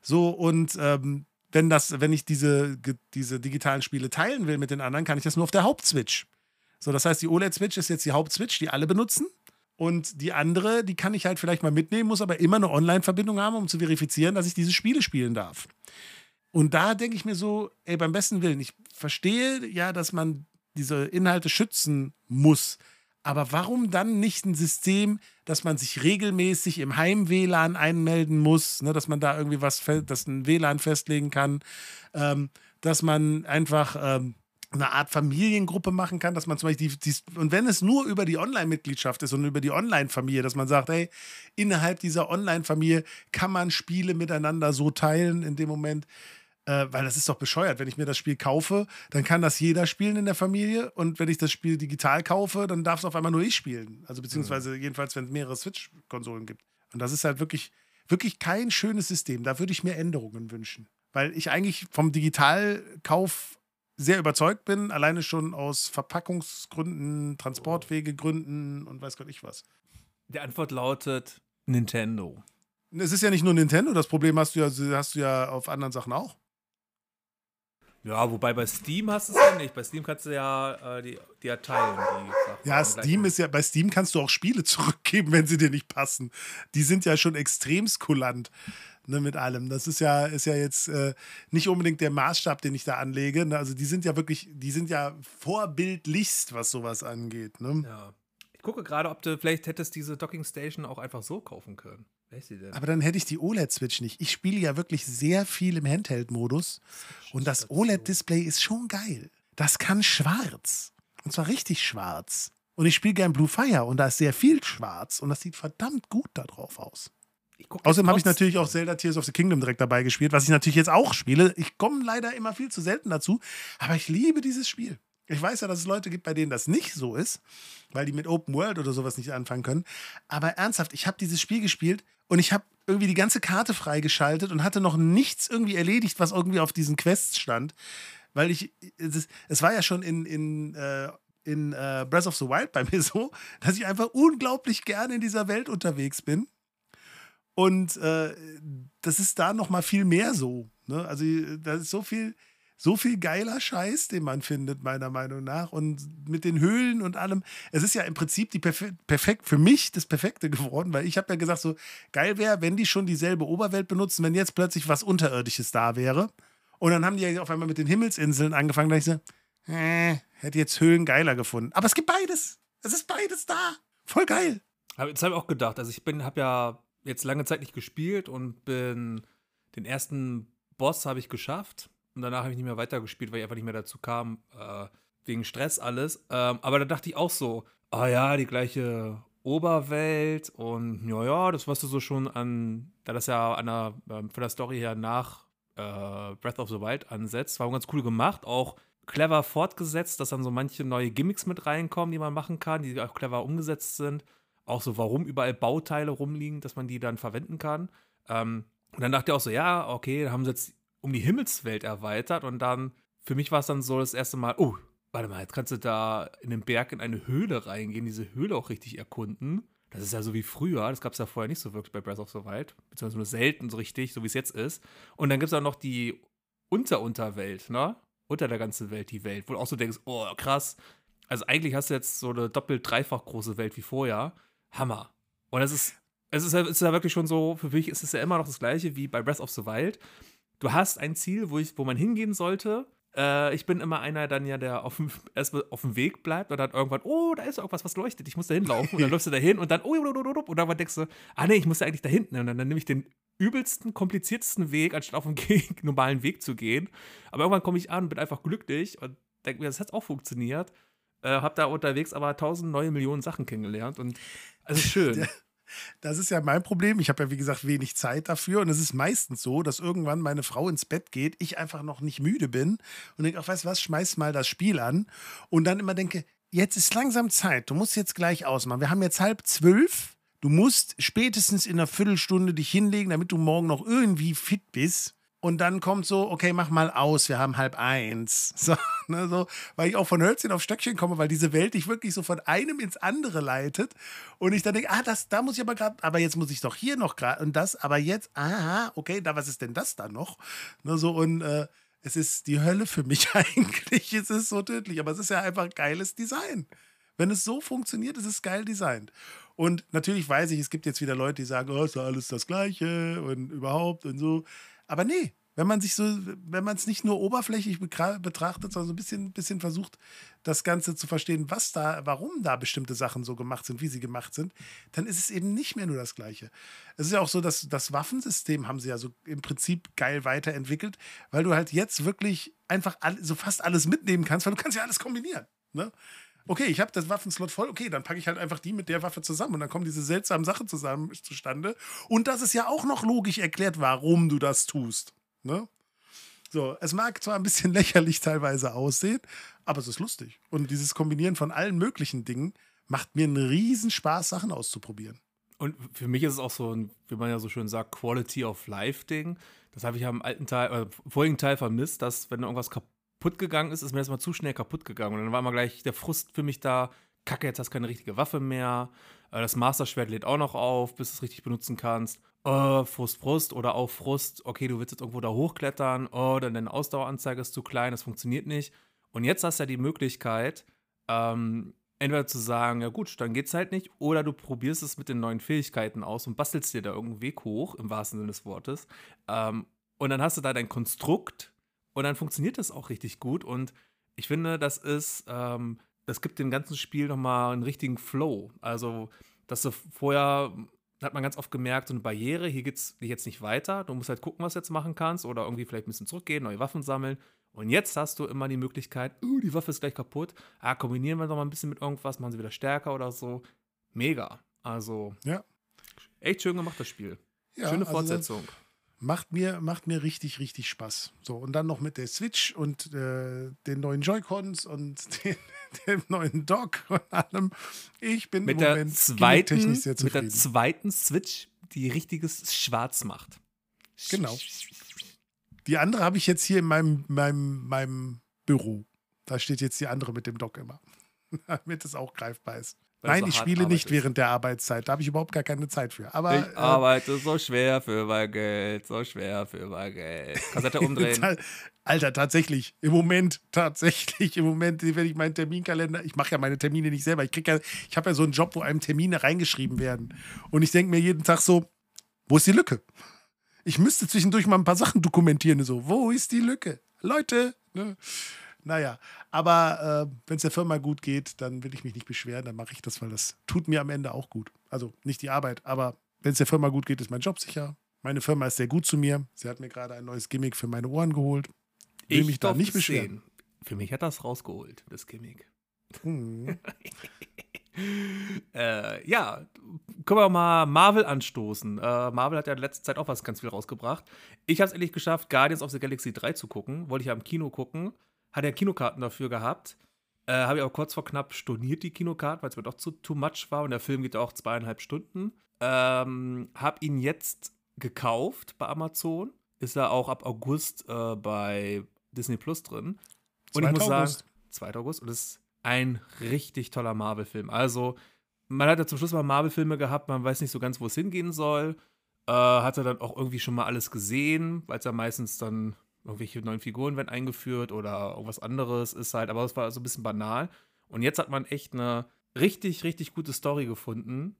So, und ähm, wenn das, wenn ich diese, diese digitalen Spiele teilen will mit den anderen, kann ich das nur auf der Hauptswitch. So, das heißt, die OLED-Switch ist jetzt die Hauptswitch, die alle benutzen. Und die andere, die kann ich halt vielleicht mal mitnehmen, muss aber immer eine Online-Verbindung haben, um zu verifizieren, dass ich diese Spiele spielen darf. Und da denke ich mir so, ey, beim besten Willen, ich verstehe ja, dass man diese Inhalte schützen muss. Aber warum dann nicht ein System, dass man sich regelmäßig im Heim-WLAN einmelden muss, ne, dass man da irgendwie was, dass ein WLAN festlegen kann, ähm, dass man einfach ähm, eine Art Familiengruppe machen kann, dass man zum Beispiel die, die und wenn es nur über die Online-Mitgliedschaft ist und über die Online-Familie, dass man sagt, hey, innerhalb dieser Online-Familie kann man Spiele miteinander so teilen in dem Moment, äh, weil das ist doch bescheuert. Wenn ich mir das Spiel kaufe, dann kann das jeder spielen in der Familie und wenn ich das Spiel digital kaufe, dann darf es auf einmal nur ich spielen. Also beziehungsweise jedenfalls, wenn es mehrere Switch-Konsolen gibt. Und das ist halt wirklich, wirklich kein schönes System. Da würde ich mir Änderungen wünschen. Weil ich eigentlich vom Digitalkauf sehr überzeugt bin, alleine schon aus Verpackungsgründen, Transportwegegründen und weiß Gott ich was. Die Antwort lautet Nintendo. Es ist ja nicht nur Nintendo, das Problem hast du ja, hast du ja auf anderen Sachen auch. Ja, wobei bei Steam hast du es ja nicht. Bei Steam kannst du ja äh, die, die ja teilen. Die ja, Steam ist ja, bei Steam kannst du auch Spiele zurückgeben, wenn sie dir nicht passen. Die sind ja schon extrem kulant ne, mit allem. Das ist ja, ist ja jetzt äh, nicht unbedingt der Maßstab, den ich da anlege. Ne? Also die sind ja wirklich, die sind ja vorbildlichst, was sowas angeht. Ne? Ja. Ich gucke gerade, ob du vielleicht hättest diese Docking Station auch einfach so kaufen können. Aber dann hätte ich die OLED-Switch nicht. Ich spiele ja wirklich sehr viel im Handheld-Modus. Und das OLED-Display ist schon geil. Das kann schwarz. Und zwar richtig schwarz. Und ich spiele gern Blue Fire und da ist sehr viel schwarz. Und das sieht verdammt gut da drauf aus. Außerdem habe ich natürlich auch Zelda Tears of the Kingdom direkt dabei gespielt, was ich natürlich jetzt auch spiele. Ich komme leider immer viel zu selten dazu, aber ich liebe dieses Spiel. Ich weiß ja, dass es Leute gibt, bei denen das nicht so ist, weil die mit Open World oder sowas nicht anfangen können. Aber ernsthaft, ich habe dieses Spiel gespielt und ich habe irgendwie die ganze Karte freigeschaltet und hatte noch nichts irgendwie erledigt, was irgendwie auf diesen Quests stand. Weil ich, es, es war ja schon in, in, äh, in äh, Breath of the Wild bei mir so, dass ich einfach unglaublich gerne in dieser Welt unterwegs bin. Und äh, das ist da noch mal viel mehr so. Ne? Also da ist so viel, so viel geiler Scheiß, den man findet, meiner Meinung nach. Und mit den Höhlen und allem. Es ist ja im Prinzip die Perfe perfekt, für mich das Perfekte geworden, weil ich habe ja gesagt, so geil wäre, wenn die schon dieselbe Oberwelt benutzen, wenn jetzt plötzlich was Unterirdisches da wäre. Und dann haben die ja auf einmal mit den Himmelsinseln angefangen, da ich so, äh, hätte jetzt Höhlen geiler gefunden. Aber es gibt beides. Es ist beides da. Voll geil. Das habe ich auch gedacht. Also ich bin, habe ja jetzt lange Zeit nicht gespielt und bin den ersten Boss habe ich geschafft. Und danach habe ich nicht mehr weitergespielt, weil ich einfach nicht mehr dazu kam, äh, wegen Stress alles. Ähm, aber da dachte ich auch so, ah ja, die gleiche Oberwelt und ja, ja, das, was du so schon an, da das ja an der, ähm, von der Story her nach äh, Breath of the Wild ansetzt, war ganz cool gemacht, auch clever fortgesetzt, dass dann so manche neue Gimmicks mit reinkommen, die man machen kann, die auch clever umgesetzt sind. Auch so, warum überall Bauteile rumliegen, dass man die dann verwenden kann. Ähm, und dann dachte ich auch so, ja, okay, da haben sie jetzt um die Himmelswelt erweitert und dann, für mich war es dann so das erste Mal, oh, warte mal, jetzt kannst du da in den Berg in eine Höhle reingehen, diese Höhle auch richtig erkunden. Das ist ja so wie früher, das gab es ja vorher nicht so wirklich bei Breath of the Wild, beziehungsweise nur selten so richtig, so wie es jetzt ist. Und dann gibt es auch noch die Unterunterwelt, ne? Unter der ganzen Welt, die Welt, wo du auch so denkst, oh, krass. Also eigentlich hast du jetzt so eine doppelt dreifach große Welt wie vorher. Hammer. Und es ist, es ist, es ist ja wirklich schon so, für mich ist es ja immer noch das gleiche wie bei Breath of the Wild du hast ein Ziel, wo, ich, wo man hingehen sollte. Äh, ich bin immer einer dann ja, der auf dem, erstmal auf dem Weg bleibt und dann irgendwann, oh, da ist irgendwas, was leuchtet, ich muss da hinlaufen. Und dann läufst du da hin und dann, oh, und dann denkst du, ah nee, ich muss ja eigentlich da hinten. Und dann, dann nehme ich den übelsten, kompliziertesten Weg, anstatt auf dem normalen Weg zu gehen. Aber irgendwann komme ich an und bin einfach glücklich und denke mir, das hat auch funktioniert. Äh, hab da unterwegs aber tausend neue Millionen Sachen kennengelernt und also schön. Das ist ja mein Problem. Ich habe ja, wie gesagt, wenig Zeit dafür. Und es ist meistens so, dass irgendwann meine Frau ins Bett geht, ich einfach noch nicht müde bin und denke, ach, weißt du was, schmeiß mal das Spiel an. Und dann immer denke, jetzt ist langsam Zeit. Du musst jetzt gleich ausmachen. Wir haben jetzt halb zwölf. Du musst spätestens in einer Viertelstunde dich hinlegen, damit du morgen noch irgendwie fit bist. Und dann kommt so, okay, mach mal aus, wir haben halb eins. So, ne, so, weil ich auch von Hölzchen auf Stöckchen komme, weil diese Welt dich wirklich so von einem ins andere leitet. Und ich dann denke, ah, das, da muss ich aber gerade, aber jetzt muss ich doch hier noch gerade und das, aber jetzt, aha, okay, da, was ist denn das da noch? Ne, so, und äh, es ist die Hölle für mich eigentlich. Es ist so tödlich, aber es ist ja einfach geiles Design. Wenn es so funktioniert, ist es geil designt. Und natürlich weiß ich, es gibt jetzt wieder Leute, die sagen, oh, ist ja alles das Gleiche und überhaupt und so. Aber nee, wenn man sich so, wenn man es nicht nur oberflächlich betrachtet, sondern so ein bisschen, bisschen versucht, das Ganze zu verstehen, was da, warum da bestimmte Sachen so gemacht sind, wie sie gemacht sind, dann ist es eben nicht mehr nur das Gleiche. Es ist ja auch so, dass das Waffensystem haben sie ja so im Prinzip geil weiterentwickelt, weil du halt jetzt wirklich einfach all, so fast alles mitnehmen kannst, weil du kannst ja alles kombinieren. Ne? Okay, ich habe das Waffenslot voll, okay, dann packe ich halt einfach die mit der Waffe zusammen und dann kommen diese seltsamen Sachen zusammen zustande. Und das ist ja auch noch logisch erklärt, warum du das tust. Ne? So, es mag zwar ein bisschen lächerlich teilweise aussehen, aber es ist lustig. Und dieses Kombinieren von allen möglichen Dingen macht mir einen riesen Spaß, Sachen auszuprobieren. Und für mich ist es auch so ein, wie man ja so schön sagt, Quality of Life-Ding. Das habe ich ja im alten Teil, äh, vorigen Teil vermisst, dass wenn irgendwas kaputt gegangen ist, ist mir das mal zu schnell kaputt gegangen. Und dann war mal gleich der Frust für mich da, Kacke, jetzt hast du keine richtige Waffe mehr. Äh, das Master-Schwert lädt auch noch auf, bis du es richtig benutzen kannst. Oh, Frust, Frust oder auch Frust, okay, du willst jetzt irgendwo da hochklettern, oh, dann deine Ausdaueranzeige ist zu klein, das funktioniert nicht. Und jetzt hast du ja die Möglichkeit, ähm, entweder zu sagen, ja gut, dann geht's halt nicht, oder du probierst es mit den neuen Fähigkeiten aus und bastelst dir da irgendeinen Weg hoch, im wahrsten Sinne des Wortes. Ähm, und dann hast du da dein Konstrukt und dann funktioniert das auch richtig gut. Und ich finde, das ist, ähm, das gibt dem ganzen Spiel nochmal einen richtigen Flow. Also, dass du vorher hat man ganz oft gemerkt, so eine Barriere, hier geht es jetzt nicht weiter. Du musst halt gucken, was du jetzt machen kannst oder irgendwie vielleicht ein bisschen zurückgehen, neue Waffen sammeln. Und jetzt hast du immer die Möglichkeit, uh, die Waffe ist gleich kaputt. Ah, kombinieren wir noch mal ein bisschen mit irgendwas, machen sie wieder stärker oder so. Mega. Also, ja. echt schön gemacht, das Spiel. Ja, Schöne also Fortsetzung. Also macht mir, macht mir richtig, richtig Spaß. So, und dann noch mit der Switch und äh, den neuen Joy-Cons und den, dem neuen Dock und allem. Ich bin mit der zweiten, mit der zweiten Switch, die richtiges Schwarz macht. Genau. Die andere habe ich jetzt hier in meinem, meinem, meinem Büro. Da steht jetzt die andere mit dem Dock immer. Damit es auch greifbar ist. Nein, ich spiele nicht während der Arbeitszeit. Da habe ich überhaupt gar keine Zeit für. Aber, ich äh, arbeite so schwer für mein Geld, so schwer für mein Geld. Kassette umdrehen. Alter, tatsächlich. Im Moment, tatsächlich, im Moment, wenn ich meinen Terminkalender, ich mache ja meine Termine nicht selber. Ich krieg ja, ich habe ja so einen Job, wo einem Termine reingeschrieben werden. Und ich denke mir jeden Tag so, wo ist die Lücke? Ich müsste zwischendurch mal ein paar Sachen dokumentieren. So, wo ist die Lücke? Leute, ne? Naja, aber äh, wenn es der Firma gut geht, dann will ich mich nicht beschweren, dann mache ich das, weil das tut mir am Ende auch gut. Also nicht die Arbeit, aber wenn es der Firma gut geht, ist mein Job sicher. Meine Firma ist sehr gut zu mir. Sie hat mir gerade ein neues Gimmick für meine Ohren geholt. Will ich mich da nicht beschweren. Sehen. Für mich hat das rausgeholt, das Gimmick. Hm. äh, ja, können wir mal Marvel anstoßen. Äh, Marvel hat ja in letzter Zeit auch was ganz viel rausgebracht. Ich habe es endlich geschafft, Guardians of the Galaxy 3 zu gucken. Wollte ich ja im Kino gucken hat er Kinokarten dafür gehabt. Äh, Habe ich auch kurz vor knapp storniert, die Kinokarten, weil es mir doch zu too much war und der Film geht auch zweieinhalb Stunden. Ähm, habe ihn jetzt gekauft bei Amazon. Ist er auch ab August äh, bei Disney Plus drin. Und ich muss August. sagen, 2. August. Und es ist ein richtig toller Marvel-Film. Also, man hat ja zum Schluss mal Marvel-Filme gehabt, man weiß nicht so ganz, wo es hingehen soll. Äh, hat er dann auch irgendwie schon mal alles gesehen, weil es ja meistens dann irgendwelche neuen Figuren werden eingeführt oder irgendwas anderes ist halt, aber es war so ein bisschen banal. Und jetzt hat man echt eine richtig, richtig gute Story gefunden,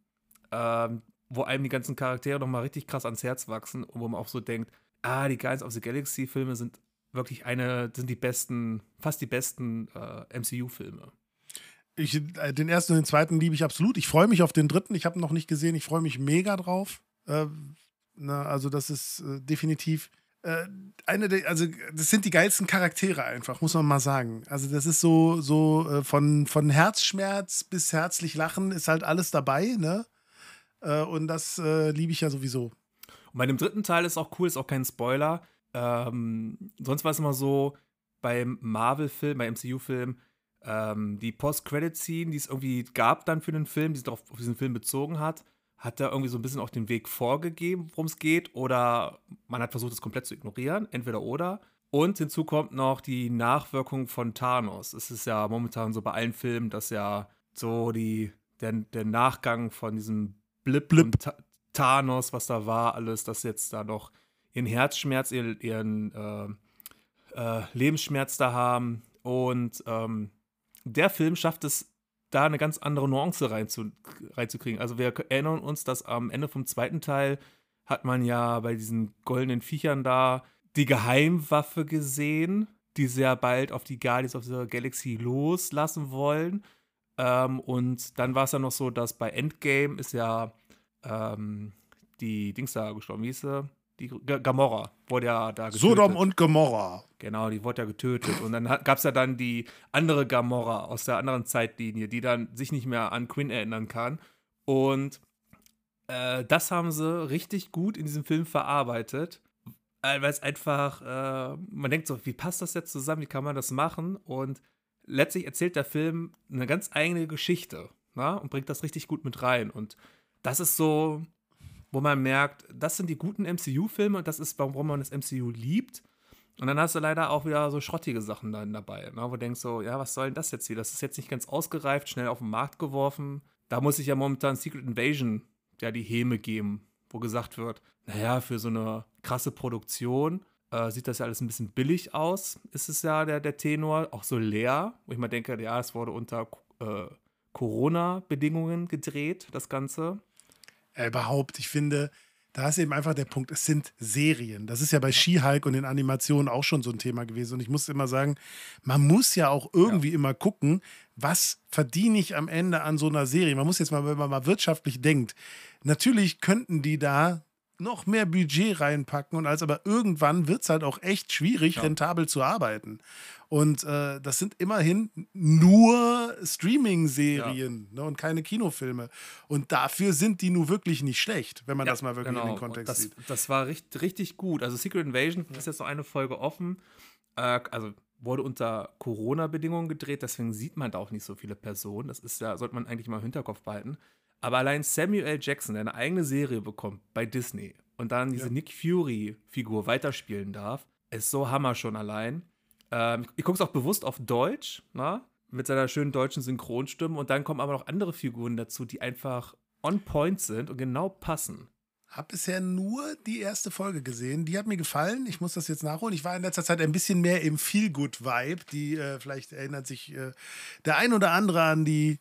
ähm, wo einem die ganzen Charaktere nochmal richtig krass ans Herz wachsen und wo man auch so denkt, ah, die Guardians of the Galaxy Filme sind wirklich eine, sind die besten, fast die besten äh, MCU-Filme. Ich, äh, den ersten und den zweiten liebe ich absolut. Ich freue mich auf den dritten. Ich habe ihn noch nicht gesehen. Ich freue mich mega drauf. Äh, na, also, das ist äh, definitiv äh, eine der, also das sind die geilsten Charaktere einfach, muss man mal sagen. Also das ist so, so äh, von, von Herzschmerz bis herzlich lachen ist halt alles dabei, ne? Äh, und das äh, liebe ich ja sowieso. Und bei dem dritten Teil ist auch cool, ist auch kein Spoiler. Ähm, sonst war es immer so, beim Marvel-Film, bei MCU-Film, ähm, die Post-Credit-Scene, die es irgendwie gab dann für den Film, die sich auf diesen Film bezogen hat, hat er irgendwie so ein bisschen auch den Weg vorgegeben, worum es geht, oder man hat versucht, es komplett zu ignorieren, entweder oder. Und hinzu kommt noch die Nachwirkung von Thanos. Es ist ja momentan so bei allen Filmen, dass ja so die, der, der Nachgang von diesem Blip, Blip. und Thanos, was da war, alles, dass jetzt da noch ihren Herzschmerz, ihren, ihren äh, äh, Lebensschmerz da haben. Und ähm, der Film schafft es da eine ganz andere Nuance reinzu, reinzukriegen. Also wir erinnern uns, dass am Ende vom zweiten Teil hat man ja bei diesen goldenen Viechern da die Geheimwaffe gesehen, die sehr bald auf die Guardians of the Galaxy loslassen wollen. Ähm, und dann war es ja noch so, dass bei Endgame ist ja ähm, die Dings da gestorben, wie hieß sie? Die G Gamora wurde ja da getötet. Sodom und Gomorra. Genau, die wurde ja getötet. Und dann gab es ja dann die andere Gamora aus der anderen Zeitlinie, die dann sich nicht mehr an Quinn erinnern kann. Und äh, das haben sie richtig gut in diesem Film verarbeitet. Weil es einfach, äh, man denkt so, wie passt das jetzt zusammen, wie kann man das machen? Und letztlich erzählt der Film eine ganz eigene Geschichte na? und bringt das richtig gut mit rein. Und das ist so, wo man merkt, das sind die guten MCU-Filme und das ist, warum man das MCU liebt. Und dann hast du leider auch wieder so schrottige Sachen dann dabei, ne? wo du denkst so, ja, was soll denn das jetzt hier? Das ist jetzt nicht ganz ausgereift, schnell auf den Markt geworfen. Da muss ich ja momentan Secret Invasion ja die Häme geben, wo gesagt wird, naja, für so eine krasse Produktion äh, sieht das ja alles ein bisschen billig aus, ist es ja der, der Tenor, auch so leer, wo ich mal denke, ja, es wurde unter äh, Corona-Bedingungen gedreht, das Ganze. Ja, überhaupt, ich finde, da ist eben einfach der Punkt, es sind Serien. Das ist ja bei She-Hulk und den Animationen auch schon so ein Thema gewesen. Und ich muss immer sagen, man muss ja auch irgendwie ja. immer gucken, was verdiene ich am Ende an so einer Serie. Man muss jetzt mal, wenn man mal wirtschaftlich denkt, natürlich könnten die da noch mehr Budget reinpacken und als aber irgendwann wird es halt auch echt schwierig, ja. rentabel zu arbeiten. Und äh, das sind immerhin nur Streaming-Serien ja. ne, und keine Kinofilme. Und dafür sind die nun wirklich nicht schlecht, wenn man ja, das mal wirklich genau. in den Kontext das, sieht. Das war richtig, richtig gut. Also Secret Invasion ist jetzt noch eine Folge offen. Äh, also wurde unter Corona-Bedingungen gedreht, deswegen sieht man da auch nicht so viele Personen. Das ist ja, sollte man eigentlich mal im Hinterkopf behalten. Aber allein Samuel. Jackson, der eine eigene Serie bekommt bei Disney und dann diese ja. Nick Fury-Figur weiterspielen darf, ist so Hammer schon allein. Ähm, ich gucke es auch bewusst auf Deutsch, na? Ne? mit seiner schönen deutschen Synchronstimme. Und dann kommen aber noch andere Figuren dazu, die einfach on point sind und genau passen. Hab bisher nur die erste Folge gesehen. Die hat mir gefallen. Ich muss das jetzt nachholen. Ich war in letzter Zeit ein bisschen mehr im Feel-Good-Vibe. Die, äh, vielleicht erinnert sich äh, der ein oder andere an die,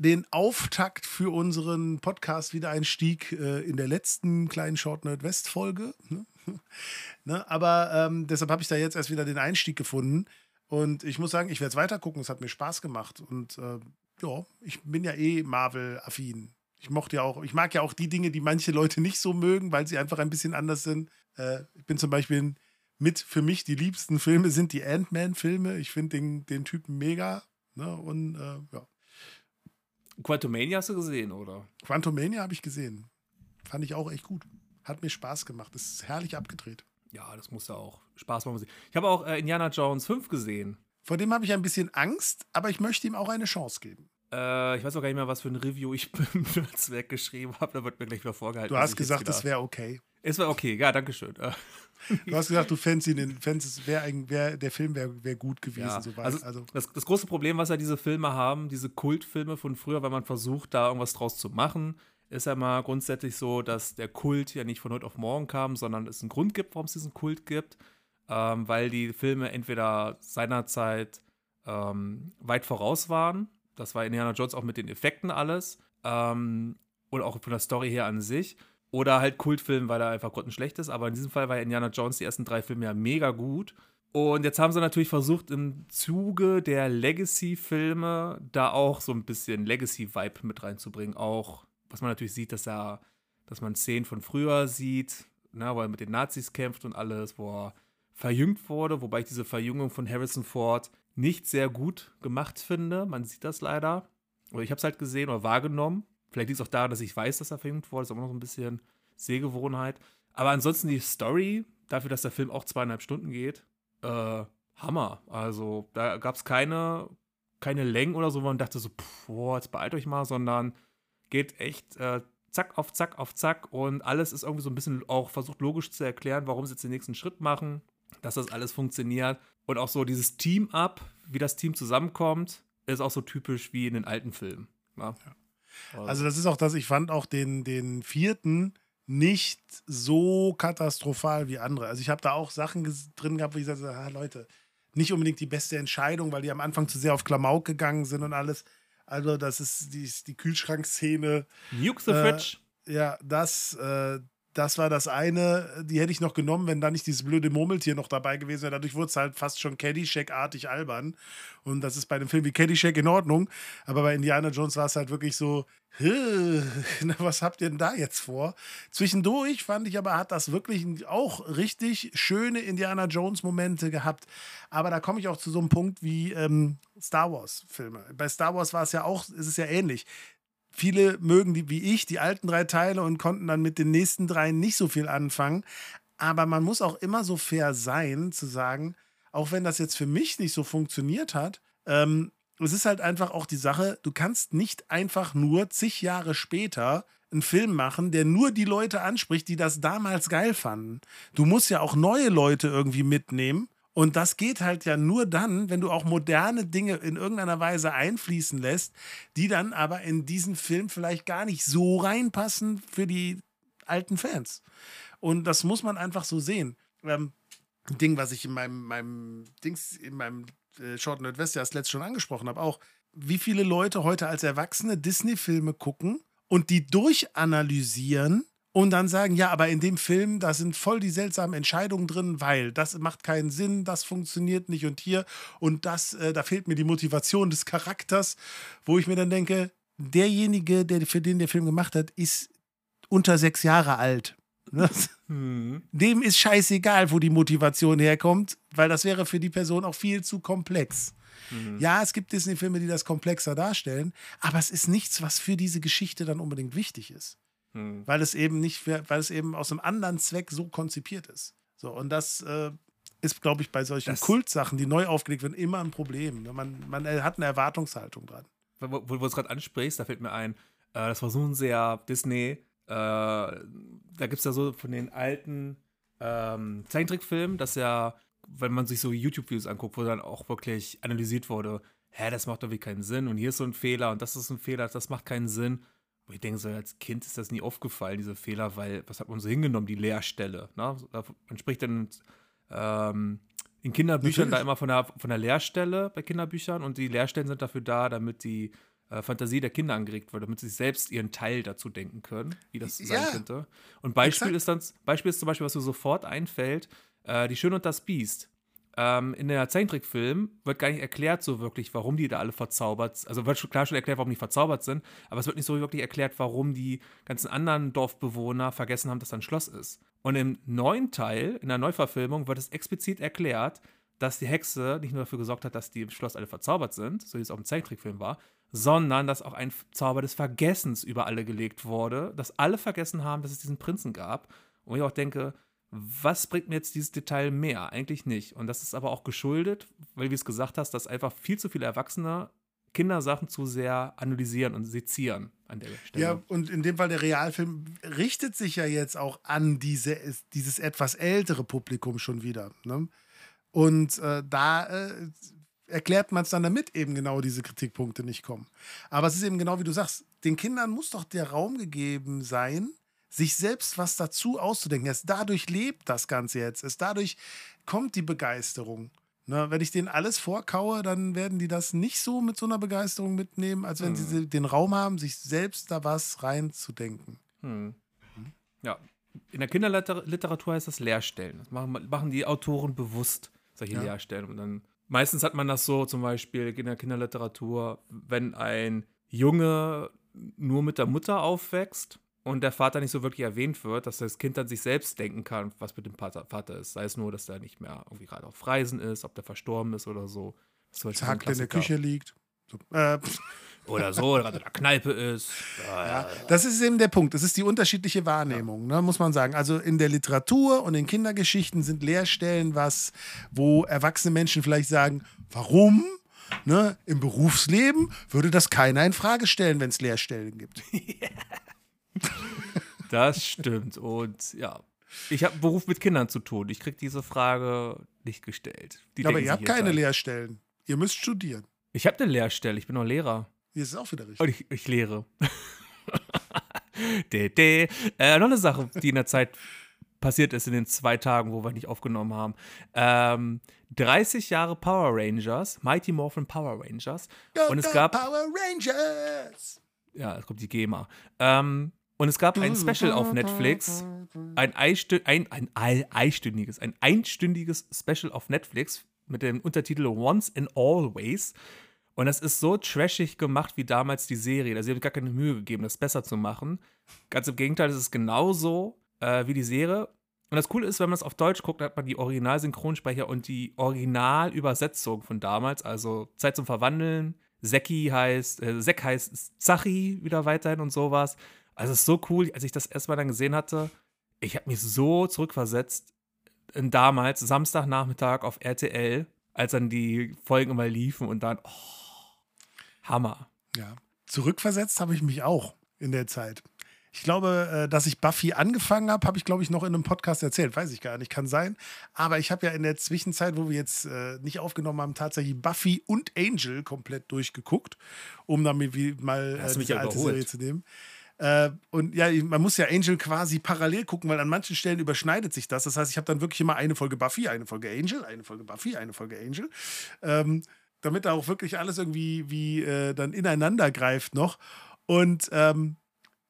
den Auftakt für unseren Podcast Wiedereinstieg äh, in der letzten kleinen Short Nerd West Folge. Ne? ne? Aber ähm, deshalb habe ich da jetzt erst wieder den Einstieg gefunden. Und ich muss sagen, ich werde es weiter gucken. Es hat mir Spaß gemacht. Und äh, ja, ich bin ja eh Marvel-affin. Ich mochte ja auch, ich mag ja auch die Dinge, die manche Leute nicht so mögen, weil sie einfach ein bisschen anders sind. Äh, ich bin zum Beispiel mit für mich die liebsten Filme sind die Ant-Man-Filme. Ich finde den, den Typen mega. Ne? Und äh, ja. Quantumania hast du gesehen, oder? Quantumania habe ich gesehen. Fand ich auch echt gut. Hat mir Spaß gemacht. Ist herrlich abgedreht. Ja, das muss ja auch Spaß machen. Ich habe auch äh, Indiana Jones 5 gesehen. Vor dem habe ich ein bisschen Angst, aber ich möchte ihm auch eine Chance geben. Äh, ich weiß auch gar nicht mehr, was für ein Review ich plötzlich weggeschrieben habe. Da wird mir gleich wieder vorgehalten. Du hast gesagt, es wäre okay. Es war okay, ja, danke schön. Äh. Du hast gesagt, du fändest ihn, fändest, wär, wär, der Film wäre wär gut gewesen. Ja, soweit. Also, also. Das, das, große Problem, was ja diese Filme haben, diese Kultfilme von früher, wenn man versucht, da irgendwas draus zu machen, ist ja mal grundsätzlich so, dass der Kult ja nicht von heute auf morgen kam, sondern es einen Grund gibt, warum es diesen Kult gibt, ähm, weil die Filme entweder seinerzeit ähm, weit voraus waren, das war Indiana Jones auch mit den Effekten alles, ähm, und auch von der Story her an sich, oder halt Kultfilm, weil er einfach grottenschlecht ist, aber in diesem Fall war Indiana Jones die ersten drei Filme ja mega gut. Und jetzt haben sie natürlich versucht, im Zuge der Legacy-Filme da auch so ein bisschen Legacy-Vibe mit reinzubringen. Auch was man natürlich sieht, dass er, dass man Szenen von früher sieht, ne, wo er mit den Nazis kämpft und alles, wo er verjüngt wurde, wobei ich diese Verjüngung von Harrison Ford nicht sehr gut gemacht finde. Man sieht das leider. Oder ich habe es halt gesehen oder wahrgenommen. Vielleicht liegt es auch daran, dass ich weiß, dass er verjüngt wurde. Das ist aber noch ein bisschen Sehgewohnheit. Aber ansonsten die Story, dafür, dass der Film auch zweieinhalb Stunden geht, äh, Hammer. Also da gab es keine, keine Längen oder so, wo man dachte so, boah, jetzt beeilt euch mal, sondern geht echt äh, zack auf zack auf zack und alles ist irgendwie so ein bisschen auch versucht logisch zu erklären, warum sie jetzt den nächsten Schritt machen, dass das alles funktioniert und auch so dieses Team-Up, wie das Team zusammenkommt, ist auch so typisch wie in den alten Filmen. Ja. Also. also das ist auch das, ich fand auch den, den vierten nicht so katastrophal wie andere. Also ich habe da auch Sachen drin gehabt, wo ich sage, ah, Leute, nicht unbedingt die beste Entscheidung, weil die am Anfang zu sehr auf Klamauk gegangen sind und alles. Also, das ist die, die Kühlschrankszene. Nuke the Fridge. Äh, ja, das, äh, das war das eine. Die hätte ich noch genommen, wenn da nicht dieses blöde Murmeltier noch dabei gewesen wäre. Dadurch wurde es halt fast schon Caddyshack-artig albern. Und das ist bei einem Film wie Caddyshack in Ordnung. Aber bei Indiana Jones war es halt wirklich so, was habt ihr denn da jetzt vor? Zwischendurch fand ich aber, hat das wirklich auch richtig schöne Indiana Jones-Momente gehabt. Aber da komme ich auch zu so einem Punkt wie ähm, Star Wars-Filme. Bei Star Wars war es ja auch, ist es ja ähnlich. Viele mögen die, wie ich, die alten drei Teile und konnten dann mit den nächsten dreien nicht so viel anfangen. Aber man muss auch immer so fair sein, zu sagen, auch wenn das jetzt für mich nicht so funktioniert hat, ähm, es ist halt einfach auch die Sache, du kannst nicht einfach nur zig Jahre später einen Film machen, der nur die Leute anspricht, die das damals geil fanden. Du musst ja auch neue Leute irgendwie mitnehmen. Und das geht halt ja nur dann, wenn du auch moderne Dinge in irgendeiner Weise einfließen lässt, die dann aber in diesen Film vielleicht gar nicht so reinpassen für die alten Fans. Und das muss man einfach so sehen. Ähm, Ding, was ich in meinem, meinem Dings, in meinem äh, Short Nerdwest ja das letzte schon angesprochen habe, auch, wie viele Leute heute als Erwachsene Disney-Filme gucken und die durchanalysieren und dann sagen, ja, aber in dem Film, da sind voll die seltsamen Entscheidungen drin, weil das macht keinen Sinn, das funktioniert nicht und hier und das, äh, da fehlt mir die Motivation des Charakters, wo ich mir dann denke, derjenige, der für den der Film gemacht hat, ist unter sechs Jahre alt. Hm. Dem ist scheißegal, wo die Motivation herkommt, weil das wäre für die Person auch viel zu komplex. Mhm. Ja, es gibt Disney-Filme, die das komplexer darstellen, aber es ist nichts, was für diese Geschichte dann unbedingt wichtig ist Hm. weil es eben nicht, weil es eben aus einem anderen Zweck so konzipiert ist. So, und das äh, ist, glaube ich, bei solchen Das- Kultsachen, die neu aufgelegt werden, immer ein Problem. Man, man hat eine Erwartungshaltung dran. Wo, wo, du es gerade ansprichst, da fällt mir ein, äh, das war so ein sehr Disney, äh, da gibt es ja so von den alten ähm, Zeichentrickfilmen, dass ja, wenn man sich so YouTube-Videos anguckt, wo dann auch wirklich analysiert wurde, hä, das macht doch wie keinen Sinn und hier ist so ein Fehler und das ist ein Fehler, das macht keinen Sinn. Und ich denke so, als Kind ist das nie aufgefallen, diese Fehler, weil, was hat man so hingenommen, die Leerstelle. Ne? Man spricht dann ähm, in Kinderbüchern Natürlich. da immer von der, von der Leerstelle bei Kinderbüchern und die Leerstellen sind dafür da, damit die äh, Fantasie der Kinder angeregt wird, damit sie sich selbst ihren Teil dazu denken können, wie das sein Ja, könnte. Und Beispiel exakt. ist dann, Beispiel ist zum Beispiel, was mir sofort einfällt, äh, Die Schöne und das Biest. Ähm, in der Zeichentrickfilm wird gar nicht erklärt so wirklich, warum die da alle verzaubert Also wird schon, klar schon erklärt, warum die verzaubert sind, aber es wird nicht so wirklich erklärt, warum die ganzen anderen Dorfbewohner vergessen haben, dass da ein Schloss ist. Und im neuen Teil, in der Neuverfilmung, wird es explizit erklärt, dass die Hexe nicht nur dafür gesorgt hat, dass die im Schloss alle verzaubert sind, so wie es auch im Zeichentrickfilm war, sondern dass auch ein Zauber des Vergessens über alle gelegt wurde, dass alle vergessen haben, dass es diesen Prinzen gab. Und ich auch denke, was bringt mir jetzt dieses Detail mehr? Eigentlich nicht. Und das ist aber auch geschuldet, weil, wie du es gesagt hast, dass einfach viel zu viele Erwachsene Kindersachen zu sehr analysieren und sezieren an der Stelle. Ja, und in dem Fall der Realfilm richtet sich ja jetzt auch an diese, dieses etwas ältere Publikum schon wieder. Ne? Und äh, da äh, erklärt man es dann, damit eben genau diese Kritikpunkte nicht kommen. Aber es ist eben genau wie du sagst, den Kindern muss doch der Raum gegeben sein, sich selbst was dazu auszudenken. Erst dadurch lebt das Ganze jetzt. Erst dadurch kommt die Begeisterung. Ne, wenn ich denen alles vorkaue, dann werden die das nicht so mit so einer Begeisterung mitnehmen, als wenn Mhm. sie den Raum haben, sich selbst da was reinzudenken. Hm. Ja, in der Kinderliteratur heißt das Leerstellen. Das machen, machen die Autoren bewusst, solche Ja. Leerstellen. Und dann meistens hat man das so, zum Beispiel in der Kinderliteratur, wenn ein Junge nur mit der Mutter aufwächst und der Vater nicht so wirklich erwähnt wird, dass das Kind dann sich selbst denken kann, was mit dem Vater, ist. Sei es nur, dass der nicht mehr irgendwie gerade auf Reisen ist, ob der verstorben ist oder so. Das ist Zack, der in der. Küche liegt. So, äh, Oder so, oder gerade in der Kneipe ist. ja, das ist eben der Punkt. Das ist die unterschiedliche Wahrnehmung, ne, muss man sagen. Also in der Literatur und in Kindergeschichten sind Leerstellen was, wo erwachsene Menschen vielleicht sagen, warum? Ne, Im Berufsleben würde das keiner in Frage stellen, wenn es Leerstellen gibt. Das stimmt. Und ja, ich habe Beruf mit Kindern zu tun. Ich kriege diese Frage nicht gestellt. Die Aber ihr habt keine jetzt ein. Leerstellen. Ihr müsst studieren. Ich habe eine Lehrstelle. Ich bin noch Lehrer. Hier ist es auch wieder richtig. Und ich, ich lehre. de, de. Äh, noch eine Sache, die in der Zeit passiert ist, in den zwei Tagen, wo wir nicht aufgenommen haben. Ähm, 30 Jahre Power Rangers, Mighty Morphin Power Rangers. Go, und es go, gab Power Rangers! ja, es kommt die GEMA. Ähm, und es gab ein Special auf Netflix, ein, Eistü ein, ein ei- eistündiges, ein einstündiges Special auf Netflix mit dem Untertitel Once and Always. Und das ist so trashig gemacht wie damals die Serie. Also sie haben gar keine Mühe gegeben, das besser zu machen. Ganz im Gegenteil, es ist genauso äh, wie die Serie. Und das Coole ist, wenn man es auf Deutsch guckt, hat man die Original-Synchronsprecher und die Originalübersetzung von damals. Also Zeit zum Verwandeln. Seki heißt, äh, Sek heißt Zachi wieder weiterhin und sowas. Also es ist so cool, als ich das erstmal dann gesehen hatte. Ich habe mich so zurückversetzt in damals, Samstagnachmittag auf RTL, als dann die Folgen immer liefen und dann, oh, Hammer. Ja. Zurückversetzt habe ich mich auch in der Zeit. Ich glaube, äh, dass ich Buffy angefangen habe, habe ich, glaube ich, noch in einem Podcast erzählt. Weiß ich gar nicht, kann sein. Aber ich habe ja in der Zwischenzeit, wo wir jetzt äh, nicht aufgenommen haben, tatsächlich Buffy und Angel komplett durchgeguckt, um damit mal äh, diese alte Serie zu nehmen. Äh, und ja, man muss ja Angel quasi parallel gucken, weil an manchen Stellen überschneidet sich das. Das heißt, ich habe dann wirklich immer eine Folge Buffy, eine Folge Angel, eine Folge Buffy, eine Folge Angel. Ähm, damit da auch wirklich alles irgendwie wie äh, dann ineinander greift noch. Und ähm,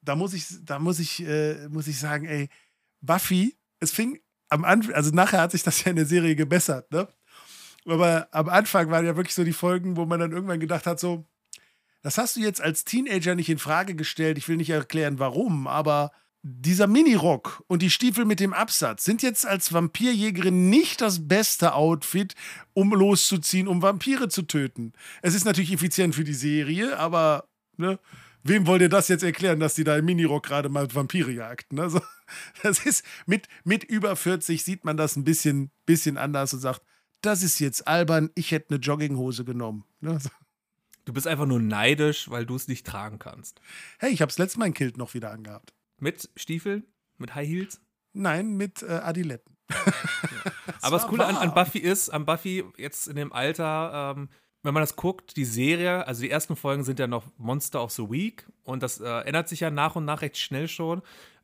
da muss ich, da muss ich, äh, muss ich sagen, ey, Buffy, es fing am Anfang, also nachher hat sich das ja in der Serie gebessert, ne? Aber am Anfang waren ja wirklich so die Folgen, wo man dann irgendwann gedacht hat, so, das hast du jetzt als Teenager nicht in Frage gestellt. Ich will nicht erklären, warum, aber dieser Minirock und die Stiefel mit dem Absatz sind jetzt als Vampirjägerin nicht das beste Outfit, um loszuziehen, um Vampire zu töten. Es ist natürlich effizient für die Serie, aber ne, wem wollt ihr das jetzt erklären, dass die da im Minirock gerade mal Vampire jagten? Also, das ist mit, mit über 40 sieht man das ein bisschen, bisschen anders und sagt, das ist jetzt albern, ich hätte eine Jogginghose genommen. Ne? Du bist einfach nur neidisch, weil du es nicht tragen kannst. Hey, ich habe das letzte Mal ein Kilt noch wieder angehabt. Mit Stiefeln? Mit High Heels? Nein, mit äh, Adiletten. Aber das Coole an, an, Buffy ist, an Buffy jetzt in dem Alter, ähm, wenn man das guckt, die Serie, also die ersten Folgen sind ja noch Monster of the Week und das äh, ändert sich ja nach und nach recht schnell schon.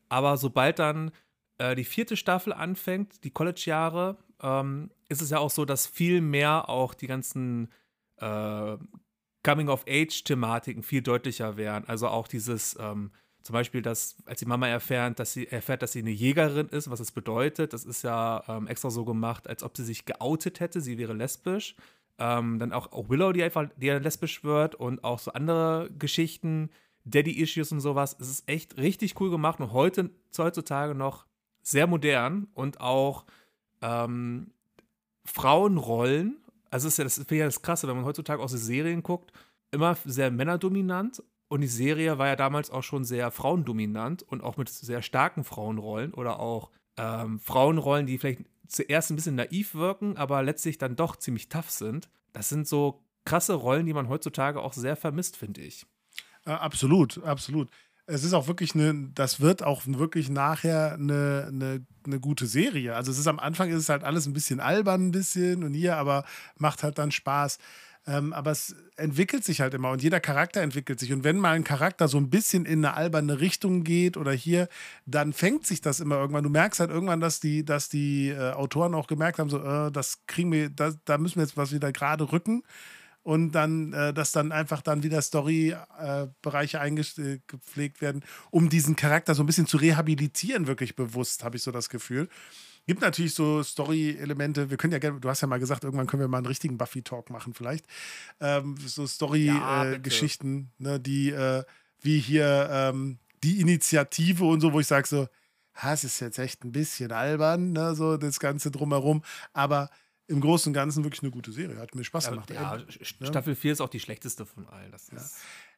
Aber sobald dann äh, die vierte Staffel anfängt, die College-Jahre, ähm, ist es ja auch so, dass viel mehr auch die ganzen äh, Coming-of-Age-Thematiken viel deutlicher werden. Also auch dieses ähm, zum Beispiel, dass, als die Mama erfährt, dass sie erfährt, dass sie eine Jägerin ist, was es bedeutet, das ist ja ähm, extra so gemacht, als ob sie sich geoutet hätte, sie wäre lesbisch. Ähm, dann auch, auch Willow, die einfach die lesbisch wird und auch so andere Geschichten, Daddy-Issues und sowas. Es ist echt richtig cool gemacht und heute, heutzutage noch sehr modern und auch ähm, Frauenrollen. Also ist ja, das ist ja das Krasse, wenn man heutzutage auch so Serien guckt, immer sehr männerdominant und die Serie war ja damals auch schon sehr frauendominant und auch mit sehr starken Frauenrollen oder auch ähm, Frauenrollen, die vielleicht zuerst ein bisschen naiv wirken, aber letztlich dann doch ziemlich tough sind. Das sind so krasse Rollen, die man heutzutage auch sehr vermisst, finde ich. Äh, absolut, absolut. Es ist auch wirklich eine, das wird auch wirklich nachher eine, eine, eine gute Serie. Also es ist am Anfang ist es halt alles ein bisschen albern, ein bisschen und hier, aber macht halt dann Spaß. Ähm, aber es entwickelt sich halt immer und jeder Charakter entwickelt sich. Und wenn mal ein Charakter so ein bisschen in eine alberne Richtung geht oder hier, dann fängt sich das immer irgendwann. Du merkst halt irgendwann, dass die, dass die äh, Autoren auch gemerkt haben, so, äh, das kriegen wir, da, da müssen wir jetzt was wieder gerade rücken. Und dann, äh, dass dann einfach dann wieder Story-Bereiche äh, eingepflegt werden, um diesen Charakter so ein bisschen zu rehabilitieren, wirklich bewusst, habe ich so das Gefühl. Gibt natürlich so Story-Elemente. Wir können ja gerne, du hast ja mal gesagt, irgendwann können wir mal einen richtigen Buffy-Talk machen, vielleicht. Ähm, so Story-Geschichten, ja, äh, ne, die äh, wie hier ähm, die Initiative und so, wo ich sage so, ha, es ist jetzt echt ein bisschen albern, ne, so das Ganze drumherum. Aber im Großen und Ganzen wirklich eine gute Serie. Hat mir Spaß gemacht. Ja, ja ne? Staffel 4 ist auch die schlechteste von allen. Das ist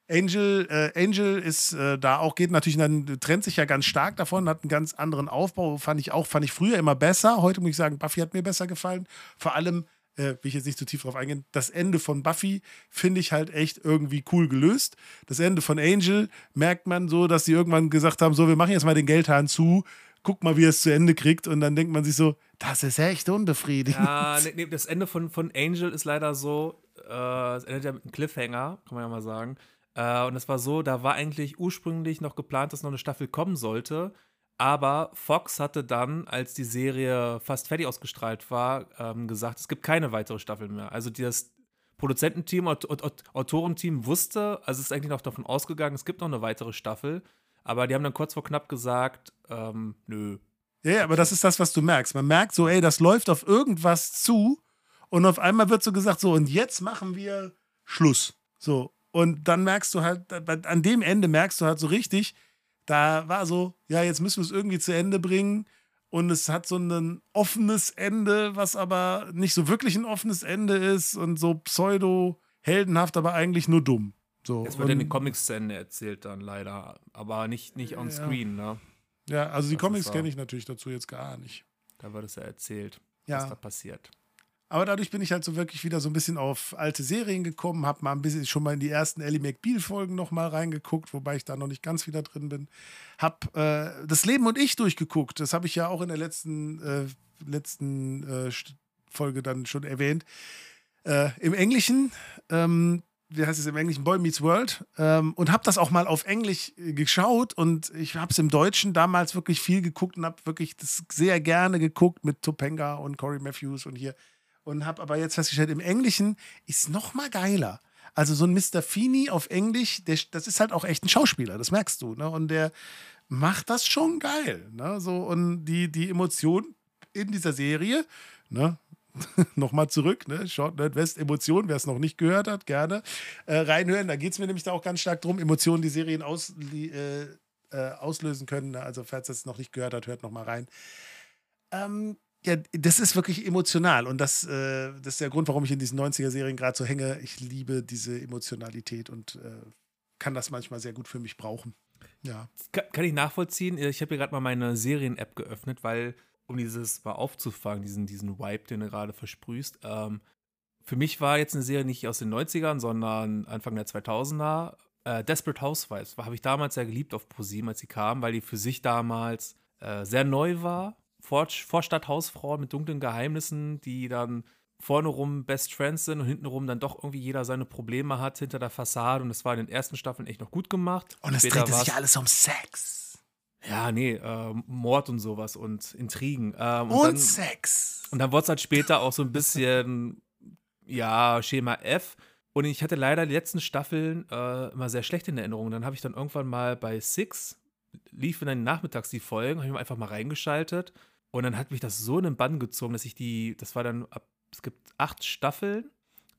Angel, äh, Angel ist äh, da auch, geht natürlich, dann trennt sich ja ganz stark davon, hat einen ganz anderen Aufbau, fand ich auch, fand ich früher immer besser. Heute muss ich sagen, Buffy hat mir besser gefallen. Vor allem, äh, will ich jetzt nicht zu tief drauf eingehen, das Ende von Buffy finde ich halt echt irgendwie cool gelöst. Das Ende von Angel merkt man so, dass sie irgendwann gesagt haben: so, wir machen jetzt mal den Geldhahn zu, guck mal, wie er es zu Ende kriegt. Und dann denkt man sich so, das ist echt unbefriedigend. Ja, nee, nee, das Ende von, von Angel ist leider so, äh, es endet ja mit einem Cliffhanger, kann man ja mal sagen. Äh, und es war so, da war eigentlich ursprünglich noch geplant, dass noch eine Staffel kommen sollte. Aber Fox hatte dann, als die Serie fast fertig ausgestrahlt war, ähm, gesagt, es gibt keine weitere Staffel mehr. Also das Produzententeam, Aut Autorenteam wusste, also ist eigentlich noch davon ausgegangen, es gibt noch eine weitere Staffel. Aber die haben dann kurz vor knapp gesagt, ähm, nö. Ja, aber das ist das, was du merkst. Man merkt so, ey, das läuft auf irgendwas zu und auf einmal wird so gesagt, so, und jetzt machen wir Schluss. So, und dann merkst du halt, an dem Ende merkst du halt so richtig, da war so, ja, jetzt müssen wir es irgendwie zu Ende bringen. Und es hat so ein offenes Ende, was aber nicht so wirklich ein offenes Ende ist und so pseudo-heldenhaft, aber eigentlich nur dumm. So. Es wird in den Comics zu Ende erzählt dann leider, aber nicht, nicht on screen, ja. ne? Ja, also die das Comics kenne ich natürlich dazu jetzt gar nicht. Da wird es ja erzählt, ja. was da passiert. Aber dadurch bin ich halt so wirklich wieder so ein bisschen auf alte Serien gekommen, habe mal ein bisschen schon mal in die ersten Ellie McBeal-Folgen noch mal reingeguckt, wobei ich da noch nicht ganz wieder drin bin. Hab äh, das Leben und ich durchgeguckt. Das habe ich ja auch in der letzten, äh, letzten äh, Folge dann schon erwähnt. Äh, Im Englischen, ähm, wie heißt es im Englischen, Boy Meets World, ähm, und habe das auch mal auf Englisch äh, geschaut und ich habe es im Deutschen damals wirklich viel geguckt und habe wirklich das sehr gerne geguckt mit Topanga und Corey Matthews und hier und habe aber jetzt festgestellt, im Englischen ist noch mal geiler. Also so ein Mr. Feeney auf Englisch, der, das ist halt auch echt ein Schauspieler, das merkst du. Ne? Und der macht das schon geil. Ne? So, und die, die Emotion in dieser Serie, ne? nochmal zurück, ne? Short Nerd West Emotionen, wer es noch nicht gehört hat, gerne äh, reinhören. Da geht es mir nämlich da auch ganz stark drum, Emotionen, die Serien aus, die, äh, äh, auslösen können. Ne? Also, falls ihr es noch nicht gehört hat, hört nochmal rein. Ähm, ja, das ist wirklich emotional und das, äh, das ist der Grund, warum ich in diesen 90er-Serien gerade so hänge. Ich liebe diese Emotionalität und äh, kann das manchmal sehr gut für mich brauchen. Ja. Kann, kann ich nachvollziehen. Ich habe hier gerade mal meine Serien-App geöffnet, weil, um dieses mal aufzufangen, diesen, diesen Vibe, den du gerade versprühst, ähm, für mich war jetzt eine Serie nicht aus den 90ern, sondern Anfang der 2000er. Äh, Desperate Housewives habe ich damals sehr geliebt auf ProSieben, als sie kam, weil die für sich damals äh, sehr neu war vor Vorstadthausfrauen mit dunklen Geheimnissen, die dann vorne rum Best Friends sind und hinten rum dann doch irgendwie jeder seine Probleme hat hinter der Fassade. Und das war in den ersten Staffeln echt noch gut gemacht. Und es drehte sich alles um Sex. Ja, nee, äh, Mord und sowas und Intrigen. Ähm, und, und dann, Sex. Und dann wurde es halt später auch so ein bisschen, ja, Schema F. Und ich hatte leider die letzten Staffeln äh, immer sehr schlecht in Erinnerung. Dann habe ich dann irgendwann mal bei Six, liefen dann nachmittags die Folgen, habe ich mir einfach mal reingeschaltet und dann hat mich das so in den Bann gezogen, dass ich die, das war dann, ab, es gibt acht Staffeln.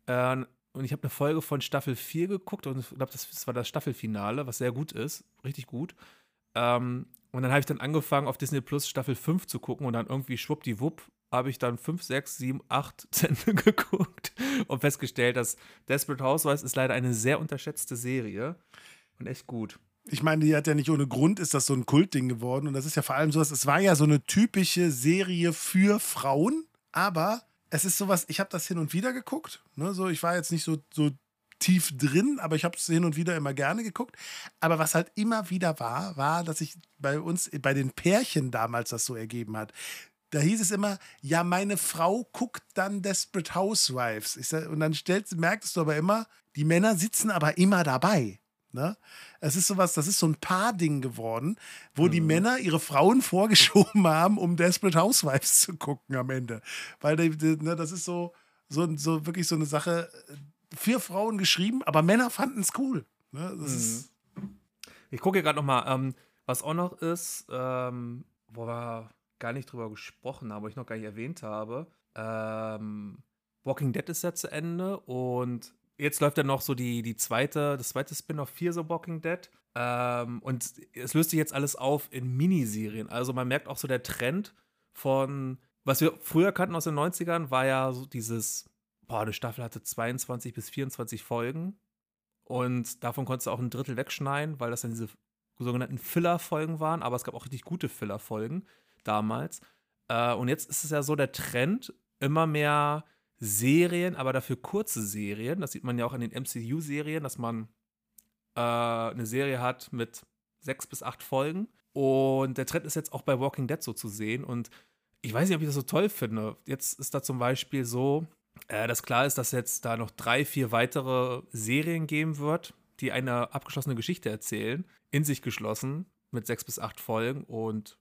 Äh, und ich habe eine Folge von Staffel 4 geguckt und ich glaube, das, das, war das Staffelfinale, was sehr gut ist, richtig gut. Ähm, und dann habe ich dann angefangen, auf Disney Plus Staffel 5 zu gucken und dann irgendwie schwuppdiwupp habe ich dann 5, 6, 7, 8 Zentren geguckt und festgestellt, dass Desperate Housewives ist leider eine sehr unterschätzte Serie und echt gut ich meine, die hat ja nicht ohne Grund, ist das so ein Kultding geworden. Und das ist ja vor allem sowas, es war ja so eine typische Serie für Frauen, aber es ist sowas, ich habe das hin und wieder geguckt. Ne, so, ich war jetzt nicht so, so tief drin, aber ich habe es hin und wieder immer gerne geguckt. Aber was halt immer wieder war, war, dass ich bei uns, bei den Pärchen damals das so ergeben hat. Da hieß es immer, ja, meine Frau guckt dann Desperate Housewives. Sag, und dann stellst, merktest du aber immer, die Männer sitzen aber immer dabei. Ne? Es ist sowas, das ist so ein Paar-Ding geworden, wo mhm. die Männer ihre Frauen vorgeschoben haben, um Desperate Housewives zu gucken am Ende. Weil die, die, ne, das ist so, so, so wirklich so eine Sache für Frauen geschrieben, aber Männer fanden es cool. Ne? Mhm. ich gucke hier gerade nochmal, ähm, was auch noch ist, ähm, wo wir gar nicht drüber gesprochen haben, wo ich noch gar nicht erwähnt habe. Ähm, Walking Dead ist ja zu Ende und jetzt läuft ja noch so die, die zweite, das zweite Spin-off 4 The Walking Dead. Ähm, und es löst sich jetzt alles auf in Miniserien. Also man merkt auch so der Trend von, was wir früher kannten aus den 90ern, war ja so dieses, boah, eine Staffel hatte 22 bis 24 Folgen. Und davon konntest du auch ein Drittel wegschneiden, weil das dann diese sogenannten Filler-Folgen waren. Aber es gab auch richtig gute Filler-Folgen damals. Äh, und jetzt ist es ja so der Trend, immer mehr Serien, aber dafür kurze Serien. Das sieht man ja auch in den MCU-Serien, dass man äh, eine Serie hat mit sechs bis acht Folgen. Und der Trend ist jetzt auch bei Walking Dead so zu sehen. Und ich weiß nicht, ob ich das so toll finde. Jetzt ist da zum Beispiel so, äh, dass klar ist, dass jetzt da noch drei, vier weitere Serien geben wird, die eine abgeschlossene Geschichte erzählen, in sich geschlossen, mit sechs bis acht Folgen. Und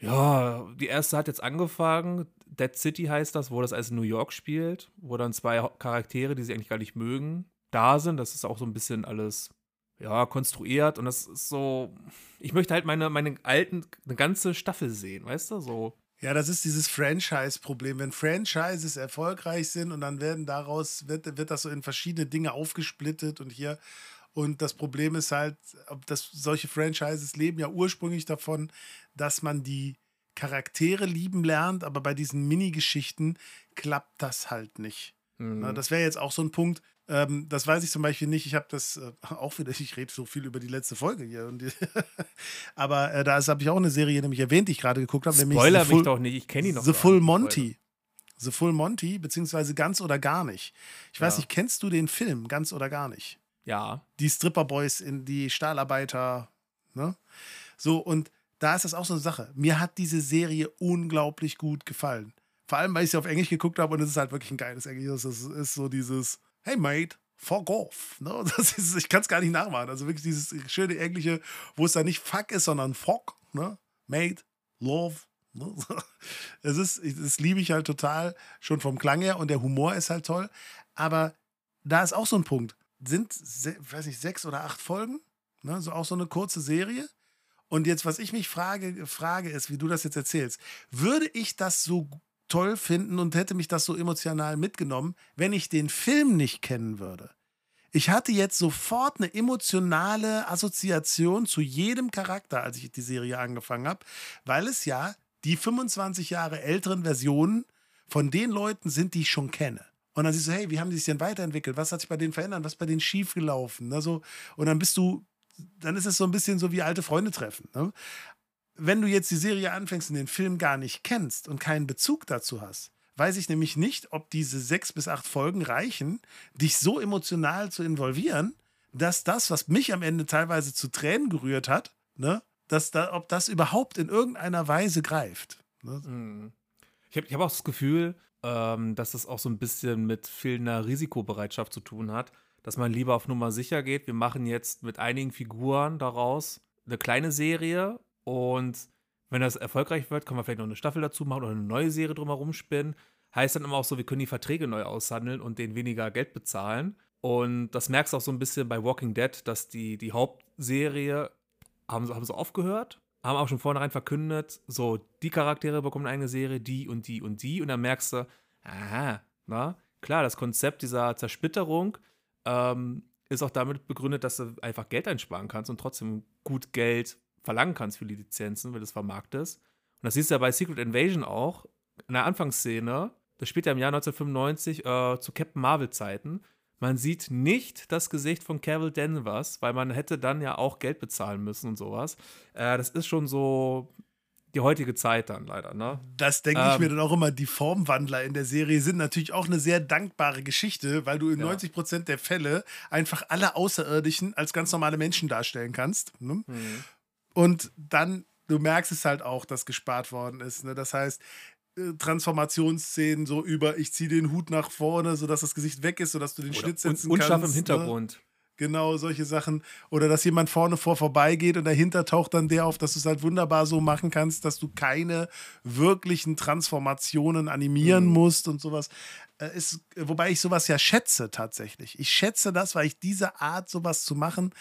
ja, die erste hat jetzt angefangen. Dead City heißt das, wo das als New York spielt, wo dann zwei Charaktere, die sie eigentlich gar nicht mögen, da sind. Das ist auch so ein bisschen alles, ja, konstruiert. Und das ist so, ich möchte halt meine, meine alten, eine ganze Staffel sehen, weißt du, so. Ja, das ist dieses Franchise-Problem. Wenn Franchises erfolgreich sind und dann werden daraus, wird, wird das so in verschiedene Dinge aufgesplittet und hier. Und das Problem ist halt, dass solche Franchises leben ja ursprünglich davon, dass man die Charaktere lieben lernt, aber bei diesen Mini-Geschichten klappt das halt nicht. Mhm. Na, das wäre jetzt auch so ein Punkt, ähm, das weiß ich zum Beispiel nicht. Ich habe das äh, auch wieder, ich rede so viel über die letzte Folge hier. Die, aber äh, da habe ich auch eine Serie nämlich erwähnt, die ich gerade geguckt habe. Spoiler mich Full, doch nicht, ich kenne die noch. The Full Monty. The Full Monty, beziehungsweise Ganz oder Gar nicht. Ich weiß Ja. nicht, kennst du den Film Ganz oder Gar nicht? Ja. Die Stripper-Boys, in die Stahlarbeiter, ne? So, und da ist das auch so eine Sache. Mir hat diese Serie unglaublich gut gefallen. Vor allem, weil ich sie auf Englisch geguckt habe und es ist halt wirklich ein geiles Englisch. Es ist, so dieses, hey mate, fuck off. Ne? Das ist, ich kann es gar nicht nachmachen. Also wirklich dieses schöne Englische, wo es dann nicht fuck ist, sondern fuck, ne? Mate, love. Ne? Es ist, das liebe ich halt total, schon vom Klang her und der Humor ist halt toll. Aber da ist auch so ein Punkt. Sind, weiß nicht, sechs oder acht Folgen, ne? so auch so eine kurze Serie. Und jetzt, was ich mich frage, frage, ist, wie du das jetzt erzählst, würde ich das so toll finden und hätte mich das so emotional mitgenommen, wenn ich den Film nicht kennen würde? Ich hatte jetzt sofort eine emotionale Assoziation zu jedem Charakter, als ich die Serie angefangen habe, weil es ja die 25 Jahre älteren Versionen von den Leuten sind, die ich schon kenne. Und dann siehst du, hey, wie haben die sich denn weiterentwickelt? Was hat sich bei denen verändert? Was ist bei denen schiefgelaufen? Ne. Und dann bist du, dann ist es so ein bisschen so wie alte Freunde treffen. Ne? Wenn du jetzt die Serie anfängst und den Film gar nicht kennst und keinen Bezug dazu hast, weiß ich nämlich nicht, ob diese sechs bis acht Folgen reichen, dich so emotional zu involvieren, dass das, was mich am Ende teilweise zu Tränen gerührt hat, ne, dass da, ob das überhaupt in irgendeiner Weise greift. Ne? Mhm. Ich habe ich hab auch das Gefühl, ähm, dass das auch so ein bisschen mit fehlender Risikobereitschaft zu tun hat, dass man lieber auf Nummer sicher geht. Wir machen jetzt mit einigen Figuren daraus eine kleine Serie und wenn das erfolgreich wird, können wir vielleicht noch eine Staffel dazu machen oder eine neue Serie drumherum spinnen. Heißt dann immer auch so, wir können die Verträge neu aushandeln und denen weniger Geld bezahlen. Und das merkst du auch so ein bisschen bei Walking Dead, dass die, die Hauptserie haben, sie- haben sie aufgehört, haben auch schon vornherein verkündet, so, die Charaktere bekommen eine Serie, die und die und die. Und dann merkst du, aha, na, klar, das Konzept dieser Zersplitterung ähm, ist auch damit begründet, dass du einfach Geld einsparen kannst und trotzdem gut Geld verlangen kannst für die Lizenzen, wenn du es vermarktest. Und das siehst du ja bei Secret Invasion auch, in der Anfangsszene, das spielt ja im Jahr 1995 äh, zu Captain Marvel-Zeiten. Man sieht nicht das Gesicht von Carol Danvers, weil man hätte dann ja auch Geld bezahlen müssen und sowas. Äh, das ist schon so die heutige Zeit dann leider, ne? Das denke ich Ähm. mir dann auch immer. Die Formwandler in der Serie sind natürlich auch eine sehr dankbare Geschichte, weil du in Ja. 90 Prozent der Fälle einfach alle Außerirdischen als ganz normale Menschen darstellen kannst. Ne? Und dann, du merkst es halt auch, dass gespart worden ist. Ne? Das heißt, äh, Transformationsszenen so über, ich ziehe den Hut nach vorne, sodass das Gesicht weg ist, sodass du den Oder Schnitt un setzen unscharf kannst. im Ne? Hintergrund. Genau, solche Sachen. Oder dass jemand vorne vor vorbeigeht und dahinter taucht dann der auf, dass du es halt wunderbar so machen kannst, dass du keine wirklichen Transformationen animieren Mhm. musst und sowas. Äh, Ist, wobei ich sowas ja schätze tatsächlich. Ich schätze das, weil ich diese Art, sowas zu machen,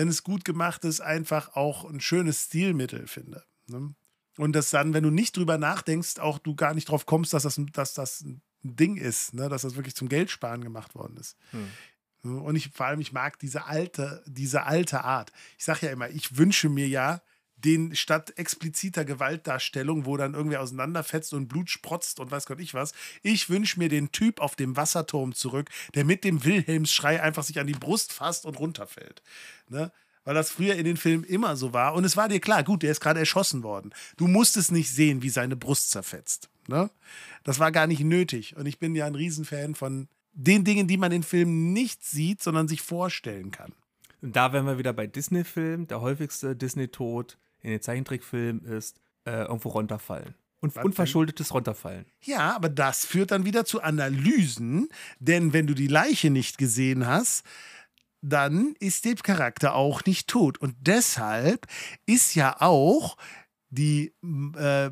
wenn es gut gemacht ist, einfach auch ein schönes Stilmittel finde. Ne? Und dass dann, wenn du nicht drüber nachdenkst, auch du gar nicht drauf kommst, dass das, ein- dass das ein Ding ist, ne? dass das wirklich zum Geldsparen gemacht worden ist. Hm. Und ich vor allem, ich mag diese alte, diese alte Art. Ich sage ja immer, ich wünsche mir ja, den statt expliziter Gewaltdarstellung, wo dann irgendwie auseinanderfetzt und Blut sprotzt und weiß Gott ich was, ich wünsche mir den Typ auf dem Wasserturm zurück, der mit dem Wilhelmsschrei einfach sich an die Brust fasst und runterfällt. Ne? Weil das früher in den Filmen immer so war. Und es war dir klar, gut, der ist gerade erschossen worden. Du musstest nicht sehen, wie seine Brust zerfetzt. Ne? Das war gar nicht nötig. Und ich bin ja ein Riesenfan von den Dingen, die man in Filmen nicht sieht, sondern sich vorstellen kann. Und da wären wir wieder bei Disney-Filmen. Der häufigste Disney-Tod in den Zeichentrickfilmen ist äh, irgendwo runterfallen. Und Was unverschuldetes Runterfallen. Ja, aber das führt dann wieder zu Analysen, denn wenn du die Leiche nicht gesehen hast, dann ist der Charakter auch nicht tot. Und deshalb ist ja auch die, äh,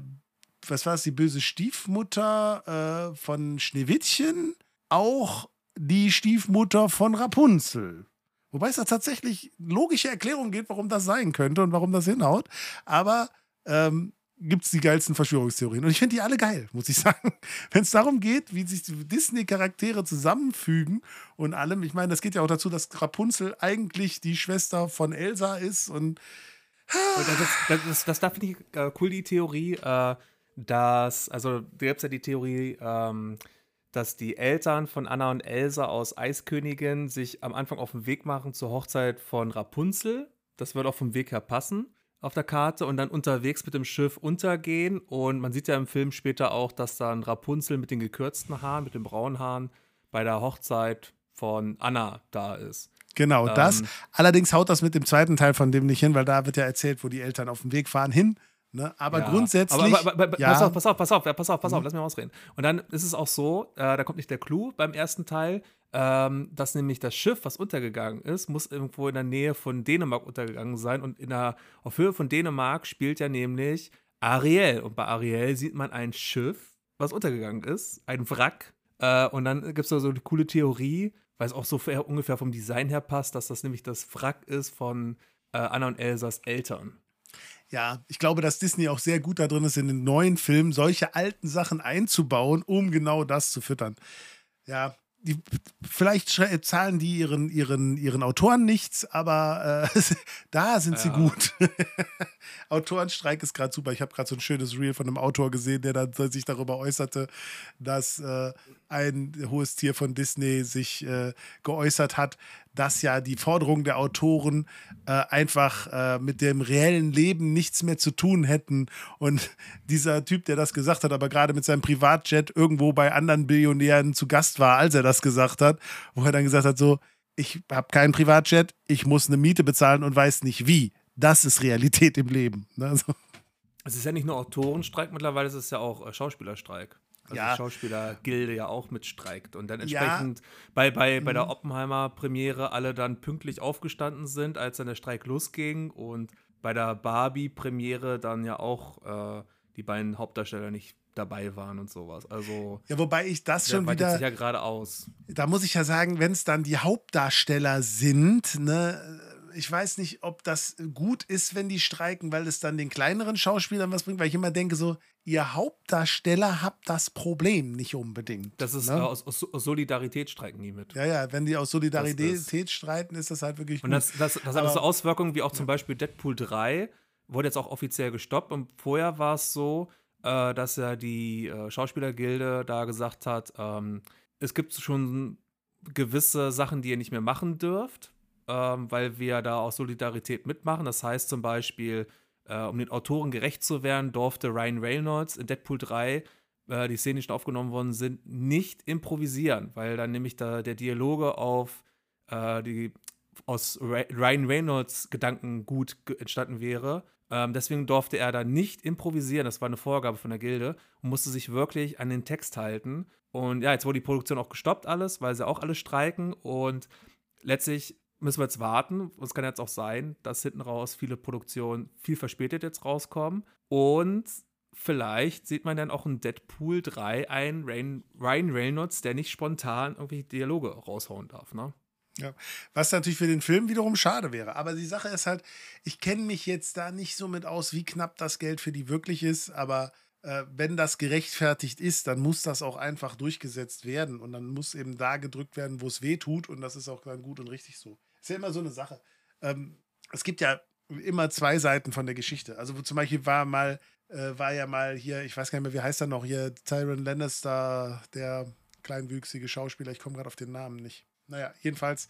was war es, die böse Stiefmutter äh, von Schneewittchen auch die Stiefmutter von Rapunzel. Wobei es da tatsächlich logische Erklärungen gibt, warum das sein könnte und warum das hinhaut. Aber ähm, gibt es die geilsten Verschwörungstheorien. Und ich finde die alle geil, muss ich sagen. Wenn es darum geht, wie sich die Disney-Charaktere zusammenfügen und allem. Ich meine, das geht ja auch dazu, dass Rapunzel eigentlich die Schwester von Elsa ist und das, das, das, das, da finde ich äh, cool, die Theorie, äh, dass, also da gibt ja die Theorie, ähm, dass die Eltern von Anna und Elsa aus Eiskönigin sich am Anfang auf den Weg machen zur Hochzeit von Rapunzel. Das wird auch vom Weg her passen. auf der Karte und dann unterwegs mit dem Schiff untergehen. Und man sieht ja im Film später auch, dass dann Rapunzel mit den gekürzten Haaren, mit den braunen Haaren bei der Hochzeit von Anna da ist. Genau, das. Ähm, Allerdings haut das mit dem zweiten Teil von dem nicht hin, weil da wird ja erzählt, wo die Eltern auf dem Weg fahren hin. Ne? Aber Ja. grundsätzlich. Aber, aber, aber, ja, Pass auf, pass auf, pass auf, ja, pass auf, pass auf, Mhm. lass mich mal ausreden. Und dann ist es auch so, äh, da kommt nicht der Clou beim ersten Teil, ähm, dass nämlich das Schiff, was untergegangen ist, muss irgendwo in der Nähe von Dänemark untergegangen sein. Und in der, auf Höhe von Dänemark spielt ja nämlich Ariel. Und bei Ariel sieht man ein Schiff, was untergegangen ist, ein Wrack. Äh, und dann gibt es da so eine coole Theorie, weil es auch so ungefähr vom Design her passt, dass das nämlich das Wrack ist von äh, Anna und Elsas Eltern. Ja, ich glaube, dass Disney auch sehr gut da drin ist, in den neuen Filmen solche alten Sachen einzubauen, um genau das zu füttern. Ja, die, vielleicht zahlen die ihren, ihren, ihren Autoren nichts, aber äh, da sind sie Ja. gut. Autorenstreik ist gerade super. Ich habe gerade so ein schönes Reel von einem Autor gesehen, der dann sich darüber äußerte, dass äh, ein hohes Tier von Disney sich äh, geäußert hat, dass ja die Forderungen der Autoren äh, einfach äh, mit dem reellen Leben nichts mehr zu tun hätten. Und dieser Typ, der das gesagt hat, aber gerade mit seinem Privatjet irgendwo bei anderen Billionären zu Gast war, als er das gesagt hat, wo er dann gesagt hat, so, ich habe keinen Privatjet, ich muss eine Miete bezahlen und weiß nicht wie. Das ist Realität im Leben. Also, Es ist ja nicht nur Autorenstreik mittlerweile, es ist ja auch äh, Schauspielerstreik. Also Ja. die Schauspielergilde ja auch mitstreikt. Und dann Ja. entsprechend bei, bei, bei Mhm. der Oppenheimer-Premiere alle dann pünktlich aufgestanden sind, als dann der Streik losging. Und bei der Barbie-Premiere dann ja auch äh, die beiden Hauptdarsteller nicht dabei waren und sowas. Also ja, wobei ich das schon wieder. sich ja gerade aus. da muss ich ja sagen, wenn es dann die Hauptdarsteller sind, ne, ich weiß nicht, ob das gut ist, wenn die streiken, weil es dann den kleineren Schauspielern was bringt, weil ich immer denke, so, ihr Hauptdarsteller habt das Problem nicht unbedingt. Das ist ne? äh, aus, aus Solidarität streiken die mit. ja, ja, wenn die aus Solidarität Das streiten, ist das halt wirklich Und gut. das, das, das hat so Auswirkungen wie auch zum Beispiel Deadpool 3, wurde jetzt auch offiziell gestoppt. Und vorher war es so, äh, dass ja die äh, Schauspielergilde da gesagt hat, ähm, es gibt schon gewisse Sachen, die ihr nicht mehr machen dürft, ähm, weil wir da aus Solidarität mitmachen. Das heißt zum Beispiel, äh, um den Autoren gerecht zu werden, durfte Ryan Reynolds in Deadpool 3 äh, die Szenen, die schon aufgenommen worden sind, nicht improvisieren, weil dann nämlich da der Dialoge auf äh, die aus Ryan Reynolds Gedanken gut entstanden wäre. Ähm, deswegen durfte er da nicht improvisieren. Das war eine Vorgabe von der Gilde und musste sich wirklich an den Text halten. Und ja, jetzt wurde die Produktion auch gestoppt, alles, weil sie auch alle streiken. Und letztlich müssen wir jetzt warten. Es kann jetzt auch sein, dass hinten raus viele Produktionen viel verspätet jetzt rauskommen. Und vielleicht sieht man dann auch in Deadpool 3 einen Ryan, Ryan Reynolds, der nicht spontan irgendwie Dialoge raushauen darf, ne? Ja. Was natürlich für den Film wiederum schade wäre. Aber die Sache ist halt, ich kenne mich jetzt da nicht so mit aus, wie knapp das Geld für die wirklich ist. Aber äh, wenn das gerechtfertigt ist, dann muss das auch einfach durchgesetzt werden. Und dann muss eben da gedrückt werden, wo es weh tut. Und das ist auch dann gut und richtig so. Ist ja immer so eine Sache. Ähm, es gibt ja immer zwei Seiten von der Geschichte. Also zum Beispiel war mal, äh, war ja mal hier, ich weiß gar nicht mehr, wie heißt er noch, hier Tyron Lannister, der kleinwüchsige Schauspieler, ich komme gerade auf den Namen nicht. Naja, jedenfalls,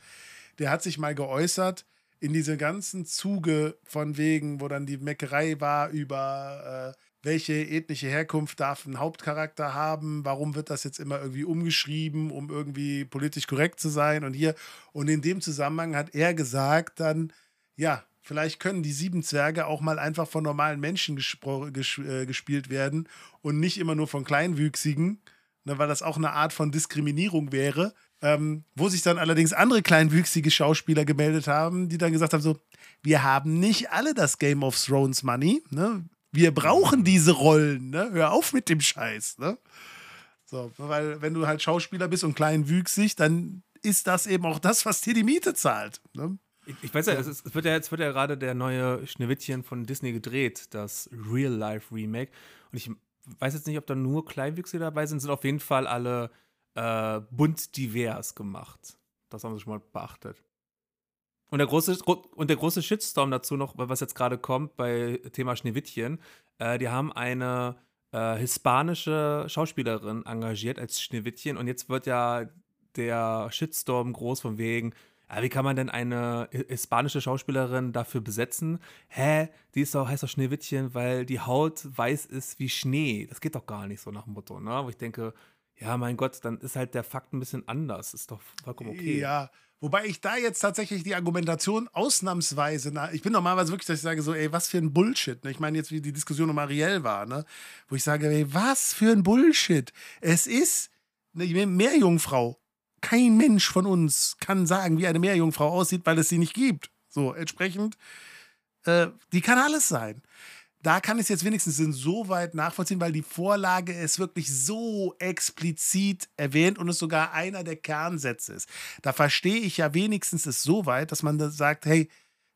der hat sich mal geäußert in diese ganzen Zuge von wegen, wo dann die Meckerei war über äh, welche ethnische Herkunft darf ein Hauptcharakter haben, warum wird das jetzt immer irgendwie umgeschrieben, um irgendwie politisch korrekt zu sein und hier. Und in dem Zusammenhang hat er gesagt dann, ja, vielleicht können die sieben Zwerge auch mal einfach von normalen Menschen ges äh, gespielt werden und nicht immer nur von Kleinwüchsigen, ne, weil das auch eine Art von Diskriminierung wäre. Ähm, wo sich dann allerdings andere kleinwüchsige Schauspieler gemeldet haben, die dann gesagt haben: so, wir haben nicht alle das Game of Thrones Money, ne? Wir brauchen diese Rollen, ne? Hör auf mit dem Scheiß, ne? So, weil wenn du halt Schauspieler bist und kleinwüchsig, dann ist das eben auch das, was dir die Miete zahlt. Ne? Ich, ich weiß ja, es, ist, es wird ja jetzt wird ja gerade der neue Schneewittchen von Disney gedreht, das Real-Life-Remake. Und ich weiß jetzt nicht, ob da nur Kleinwüchsige dabei sind, sind auf jeden Fall alle äh, bunt divers gemacht. Das haben sie schon mal beachtet. Und der große, und der große Shitstorm dazu noch, was jetzt gerade kommt bei Thema Schneewittchen, äh, die haben eine äh, hispanische Schauspielerin engagiert als Schneewittchen und jetzt wird ja der Shitstorm groß von wegen, Aber wie kann man denn eine hispanische Schauspielerin dafür besetzen? Hä, die ist doch, heißt doch Schneewittchen, weil die Haut weiß ist wie Schnee. Das geht doch gar nicht so nach dem Motto, ne? Wo ich denke, ja, mein Gott, dann ist halt der Fakt ein bisschen anders. Ist doch vollkommen okay. Ja, Wobei ich da jetzt tatsächlich die Argumentation ausnahmsweise, na, ich bin normalerweise wirklich, dass ich sage so, ey, was für ein Bullshit. Ne? Ich meine jetzt, wie die Diskussion um Ariel war, ne? wo ich sage, ey, was für ein Bullshit. Es ist eine Meerjungfrau. Kein Mensch von uns kann sagen, wie eine Meerjungfrau aussieht, weil es sie nicht gibt. So, entsprechend, äh, die kann alles sein da kann ich es jetzt wenigstens insoweit nachvollziehen, weil die Vorlage es wirklich so explizit erwähnt und es sogar einer der Kernsätze ist. Da verstehe ich ja wenigstens es so weit, dass man da sagt, hey,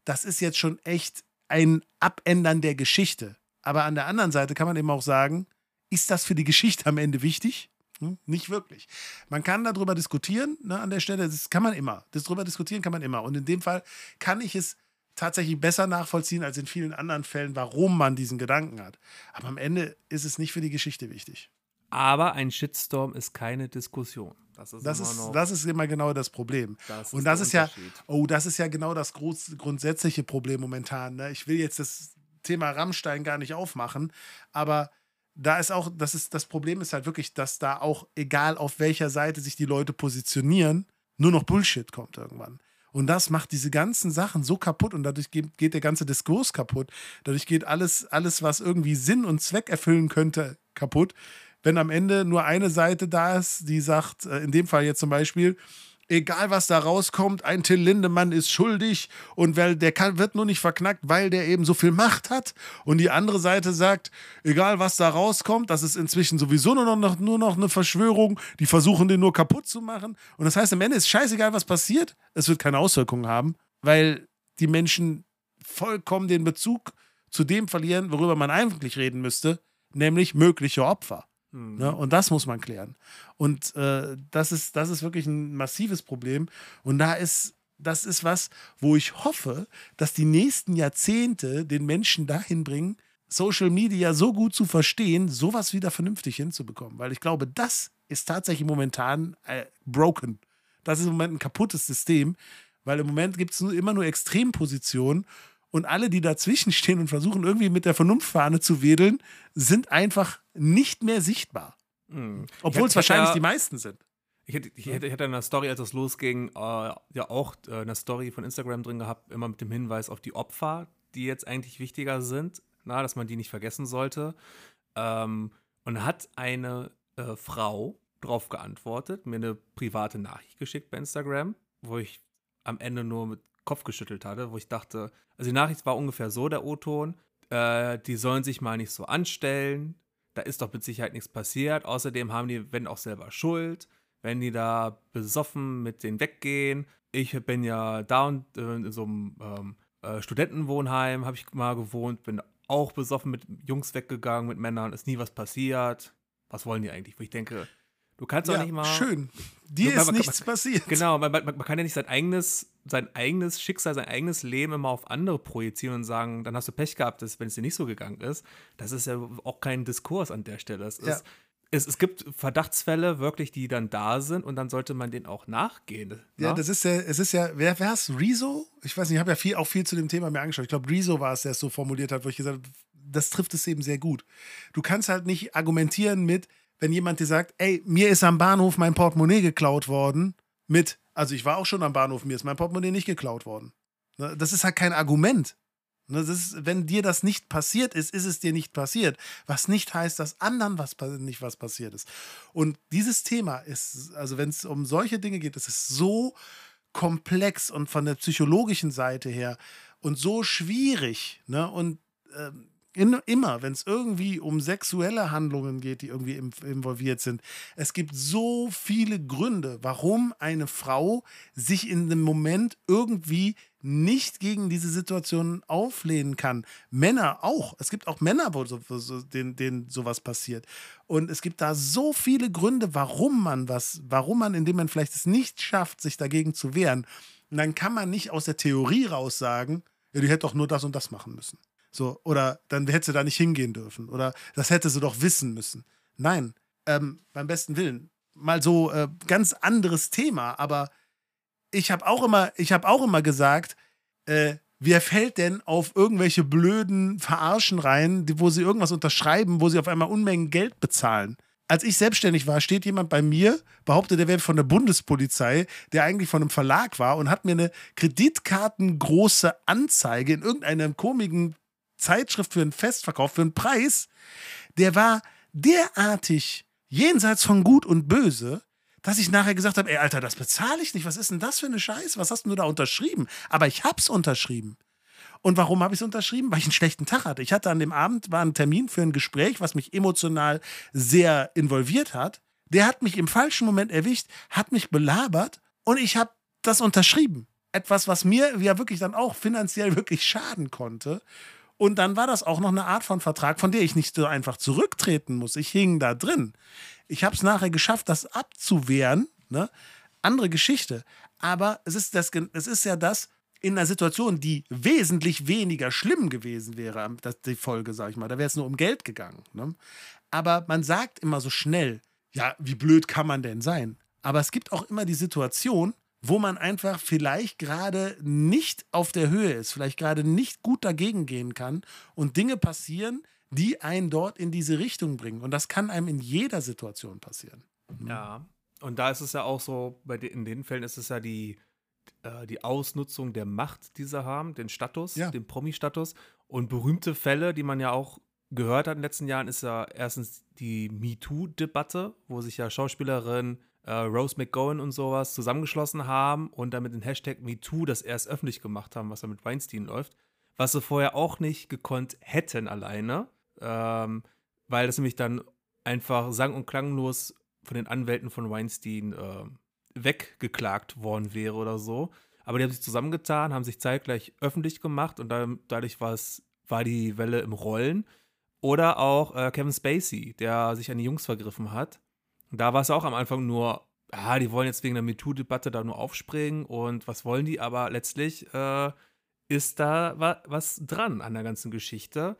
das ist jetzt schon echt ein Abändern der Geschichte. Aber an der anderen Seite kann man eben auch sagen, ist das für die Geschichte am Ende wichtig? Hm, nicht wirklich. Man kann darüber diskutieren, ne, an der Stelle, das kann man immer. Das darüber diskutieren kann man immer. Und in dem Fall kann ich es tatsächlich besser nachvollziehen als in vielen anderen Fällen, warum man diesen Gedanken hat. Aber am Ende ist es nicht für die Geschichte wichtig. Aber ein Shitstorm ist keine Diskussion. Das ist, das immer, ist, das ist immer genau das Problem. Das und das ist ja, oh, das ist ja genau das groß, grundsätzliche Problem momentan. Ne? Ich will jetzt das Thema Rammstein gar nicht aufmachen, aber da ist auch, das ist, das Problem ist halt wirklich, dass da auch, egal auf welcher Seite sich die Leute positionieren, nur noch Bullshit kommt irgendwann. Und das macht diese ganzen Sachen so kaputt und dadurch geht, geht der ganze Diskurs kaputt. Dadurch geht alles, alles, was irgendwie Sinn und Zweck erfüllen könnte, kaputt. Wenn am Ende nur eine Seite da ist, die sagt, äh, in dem Fall jetzt zum Beispiel, egal was da rauskommt, ein Till Lindemann ist schuldig und weil der kann, wird nur nicht verknackt, weil der eben so viel Macht hat. Und die andere Seite sagt, egal was da rauskommt, das ist inzwischen sowieso nur noch, nur noch eine Verschwörung, die versuchen den nur kaputt zu machen. Und das heißt, am Ende ist scheißegal, was passiert, es wird keine Auswirkungen haben, weil die Menschen vollkommen den Bezug zu dem verlieren, worüber man eigentlich reden müsste, nämlich mögliche Opfer. Mhm. Ne? Und das muss man klären. Und äh, das, ist, das ist wirklich ein massives Problem. Und da ist, das ist was, wo ich hoffe, dass die nächsten Jahrzehnte den Menschen dahin bringen, Social Media so gut zu verstehen, sowas wieder vernünftig hinzubekommen. Weil ich glaube, das ist tatsächlich momentan äh, broken. Das ist im Moment ein kaputtes System, weil im Moment gibt es immer nur Extrempositionen und alle, die dazwischen stehen und versuchen, irgendwie mit der Vernunftfahne zu wedeln, sind einfach nicht mehr sichtbar. Mhm. Obwohl es wahrscheinlich ja, die meisten sind. Ich hätte, ich, hätte, ich hätte in der Story, als es losging, äh, ja auch äh, eine Story von Instagram drin gehabt, immer mit dem Hinweis auf die Opfer, die jetzt eigentlich wichtiger sind, na, dass man die nicht vergessen sollte. Ähm, und hat eine äh, Frau drauf geantwortet, mir eine private Nachricht geschickt bei Instagram, wo ich am Ende nur mit Kopf geschüttelt hatte, wo ich dachte, also die Nachricht war ungefähr so, der O-Ton, äh, die sollen sich mal nicht so anstellen, da ist doch mit Sicherheit nichts passiert. Außerdem haben die, wenn auch selber Schuld, wenn die da besoffen mit denen weggehen. Ich bin ja da und äh, in so einem ähm, äh, Studentenwohnheim, habe ich mal gewohnt, bin auch besoffen mit Jungs weggegangen, mit Männern, ist nie was passiert. Was wollen die eigentlich? Wo ich denke, Du kannst doch ja, nicht mal. Schön. Dir ist man, nichts man, passiert. Genau, man, man, kann ja nicht sein eigenes, sein eigenes Schicksal, sein eigenes Leben immer auf andere projizieren und sagen, dann hast du Pech gehabt, wenn es dir nicht so gegangen ist. Das ist ja auch kein Diskurs an der Stelle. Es, ja. ist, es, es, gibt Verdachtsfälle wirklich, die dann da sind und dann sollte man denen auch nachgehen. Ja, na? Ne? das ist ja, es ist ja, wer war es? Rezo? Ich weiß nicht, ich habe ja viel, auch viel zu dem Thema mir angeschaut. Ich glaube, Rezo war es, der es so formuliert hat, wo ich gesagt habe, das trifft es eben sehr gut. Du kannst halt nicht argumentieren mit, wenn jemand dir sagt, ey, mir ist am Bahnhof mein Portemonnaie geklaut worden, mit, also ich war auch schon am Bahnhof, mir ist mein Portemonnaie nicht geklaut worden. Ne, das ist halt kein Argument. Ne, ist, wenn dir das nicht passiert ist, ist es dir nicht passiert. Was nicht heißt, dass anderen was, nicht was passiert ist. Und dieses Thema ist, also wenn es um solche Dinge geht, das ist so komplex und von der psychologischen Seite her und so schwierig. Ne? Und ähm, in, immer, wenn es irgendwie um sexuelle Handlungen geht, die irgendwie involviert sind. Es gibt so viele Gründe, warum eine Frau sich in dem Moment irgendwie nicht gegen diese Situation auflehnen kann. Männer auch. Es gibt auch Männer, wo so, so, denen, denen sowas passiert. Und es gibt da so viele Gründe, warum man was, warum man, indem man vielleicht es nicht schafft, sich dagegen zu wehren. Und dann kann man nicht aus der Theorie raus sagen, ja, die hätte doch nur das und das machen müssen. So, oder dann hätte sie da nicht hingehen dürfen. Oder das hätte sie doch wissen müssen. Nein, ähm, beim besten Willen. Mal so äh, ganz anderes Thema, aber ich habe auch immer, auch immer gesagt, äh, wer fällt denn auf irgendwelche blöden Verarschen rein, wo sie irgendwas unterschreiben, wo sie auf einmal Unmengen Geld bezahlen? Als ich selbstständig war, steht jemand bei mir, behauptet, er wäre von der Bundespolizei, der eigentlich von einem Verlag war und hat mir eine kreditkartengroße Anzeige in irgendeiner komischen Zeitschrift für einen Festverkauf, für einen Preis, der war derartig jenseits von Gut und Böse, dass ich nachher gesagt habe, ey Alter, das bezahle ich nicht. Was ist denn das für eine Scheiße? Was hast du da unterschrieben? Aber ich hab's unterschrieben. Und warum habe ich es unterschrieben? Weil ich einen schlechten Tag hatte. Ich hatte an dem Abend war ein Termin für ein Gespräch, was mich emotional sehr involviert hat. Der hat mich im falschen Moment erwischt, hat mich belabert und ich habe das unterschrieben. Etwas, was mir ja wirklich dann auch finanziell wirklich schaden konnte. Und dann war das auch noch eine Art von Vertrag, von der ich nicht so einfach zurücktreten muss. Ich hing da drin. Ich habe es nachher geschafft, das abzuwehren. Ne? Andere Geschichte. Aber es ist, das, es ist ja das, in einer Situation, die wesentlich weniger schlimm gewesen wäre, das, die Folge, sag ich mal, da wäre es nur um Geld gegangen. Ne? Aber man sagt immer so schnell, ja, wie blöd kann man denn sein? Aber es gibt auch immer die Situation, wo man einfach vielleicht gerade nicht auf der Höhe ist, vielleicht gerade nicht gut dagegen gehen kann und Dinge passieren, die einen dort in diese Richtung bringen. Und das kann einem in jeder Situation passieren. Ja, und da ist es ja auch so, bei den, in den Fällen ist es ja die, äh, die Ausnutzung der Macht, die sie haben, den Status, Ja. den Promi-Status. Und berühmte Fälle, die man ja auch gehört hat in den letzten Jahren, ist ja erstens die MeToo-Debatte, wo sich ja Schauspielerin äh, Rose McGowan und sowas zusammengeschlossen haben und dann mit dem Hashtag MeToo das erst öffentlich gemacht haben, was da mit Weinstein läuft. Was sie vorher auch nicht gekonnt hätten alleine, ähm, weil das nämlich dann einfach sang- und klanglos von den Anwälten von Weinstein äh, weggeklagt worden wäre oder so. Aber die haben sich zusammengetan, haben sich zeitgleich öffentlich gemacht und dann, dadurch war war die Welle im Rollen. Oder auch äh, Kevin Spacey, der sich an die Jungs vergriffen hat. Da war es auch am Anfang nur, ah, die wollen jetzt wegen der MeToo-Debatte da nur aufspringen und was wollen die? Aber letztlich äh, ist da wa was dran an der ganzen Geschichte.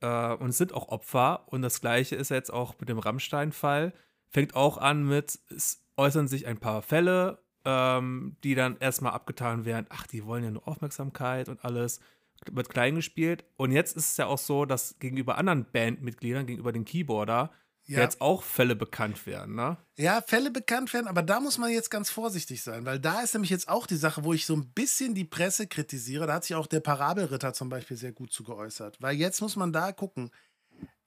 Äh, und es sind auch Opfer. Und das Gleiche ist jetzt auch mit dem Rammstein-Fall. Fängt auch an mit, es äußern sich ein paar Fälle, ähm, die dann erstmal abgetan werden. Ach, die wollen ja nur Aufmerksamkeit und alles. Wird klein gespielt. Und jetzt ist es ja auch so, dass gegenüber anderen Bandmitgliedern, gegenüber den Keyboarder, Ja. jetzt auch Fälle bekannt werden, ne? Ja, Fälle bekannt werden, aber da muss man jetzt ganz vorsichtig sein, weil da ist nämlich jetzt auch die Sache, wo ich so ein bisschen die Presse kritisiere. Da hat sich auch der Parabelritter zum Beispiel sehr gut zu geäußert, weil jetzt muss man da gucken.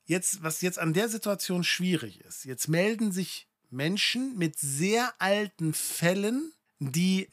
Jetzt, was jetzt an der Situation schwierig ist, jetzt melden sich Menschen mit sehr alten Fällen, die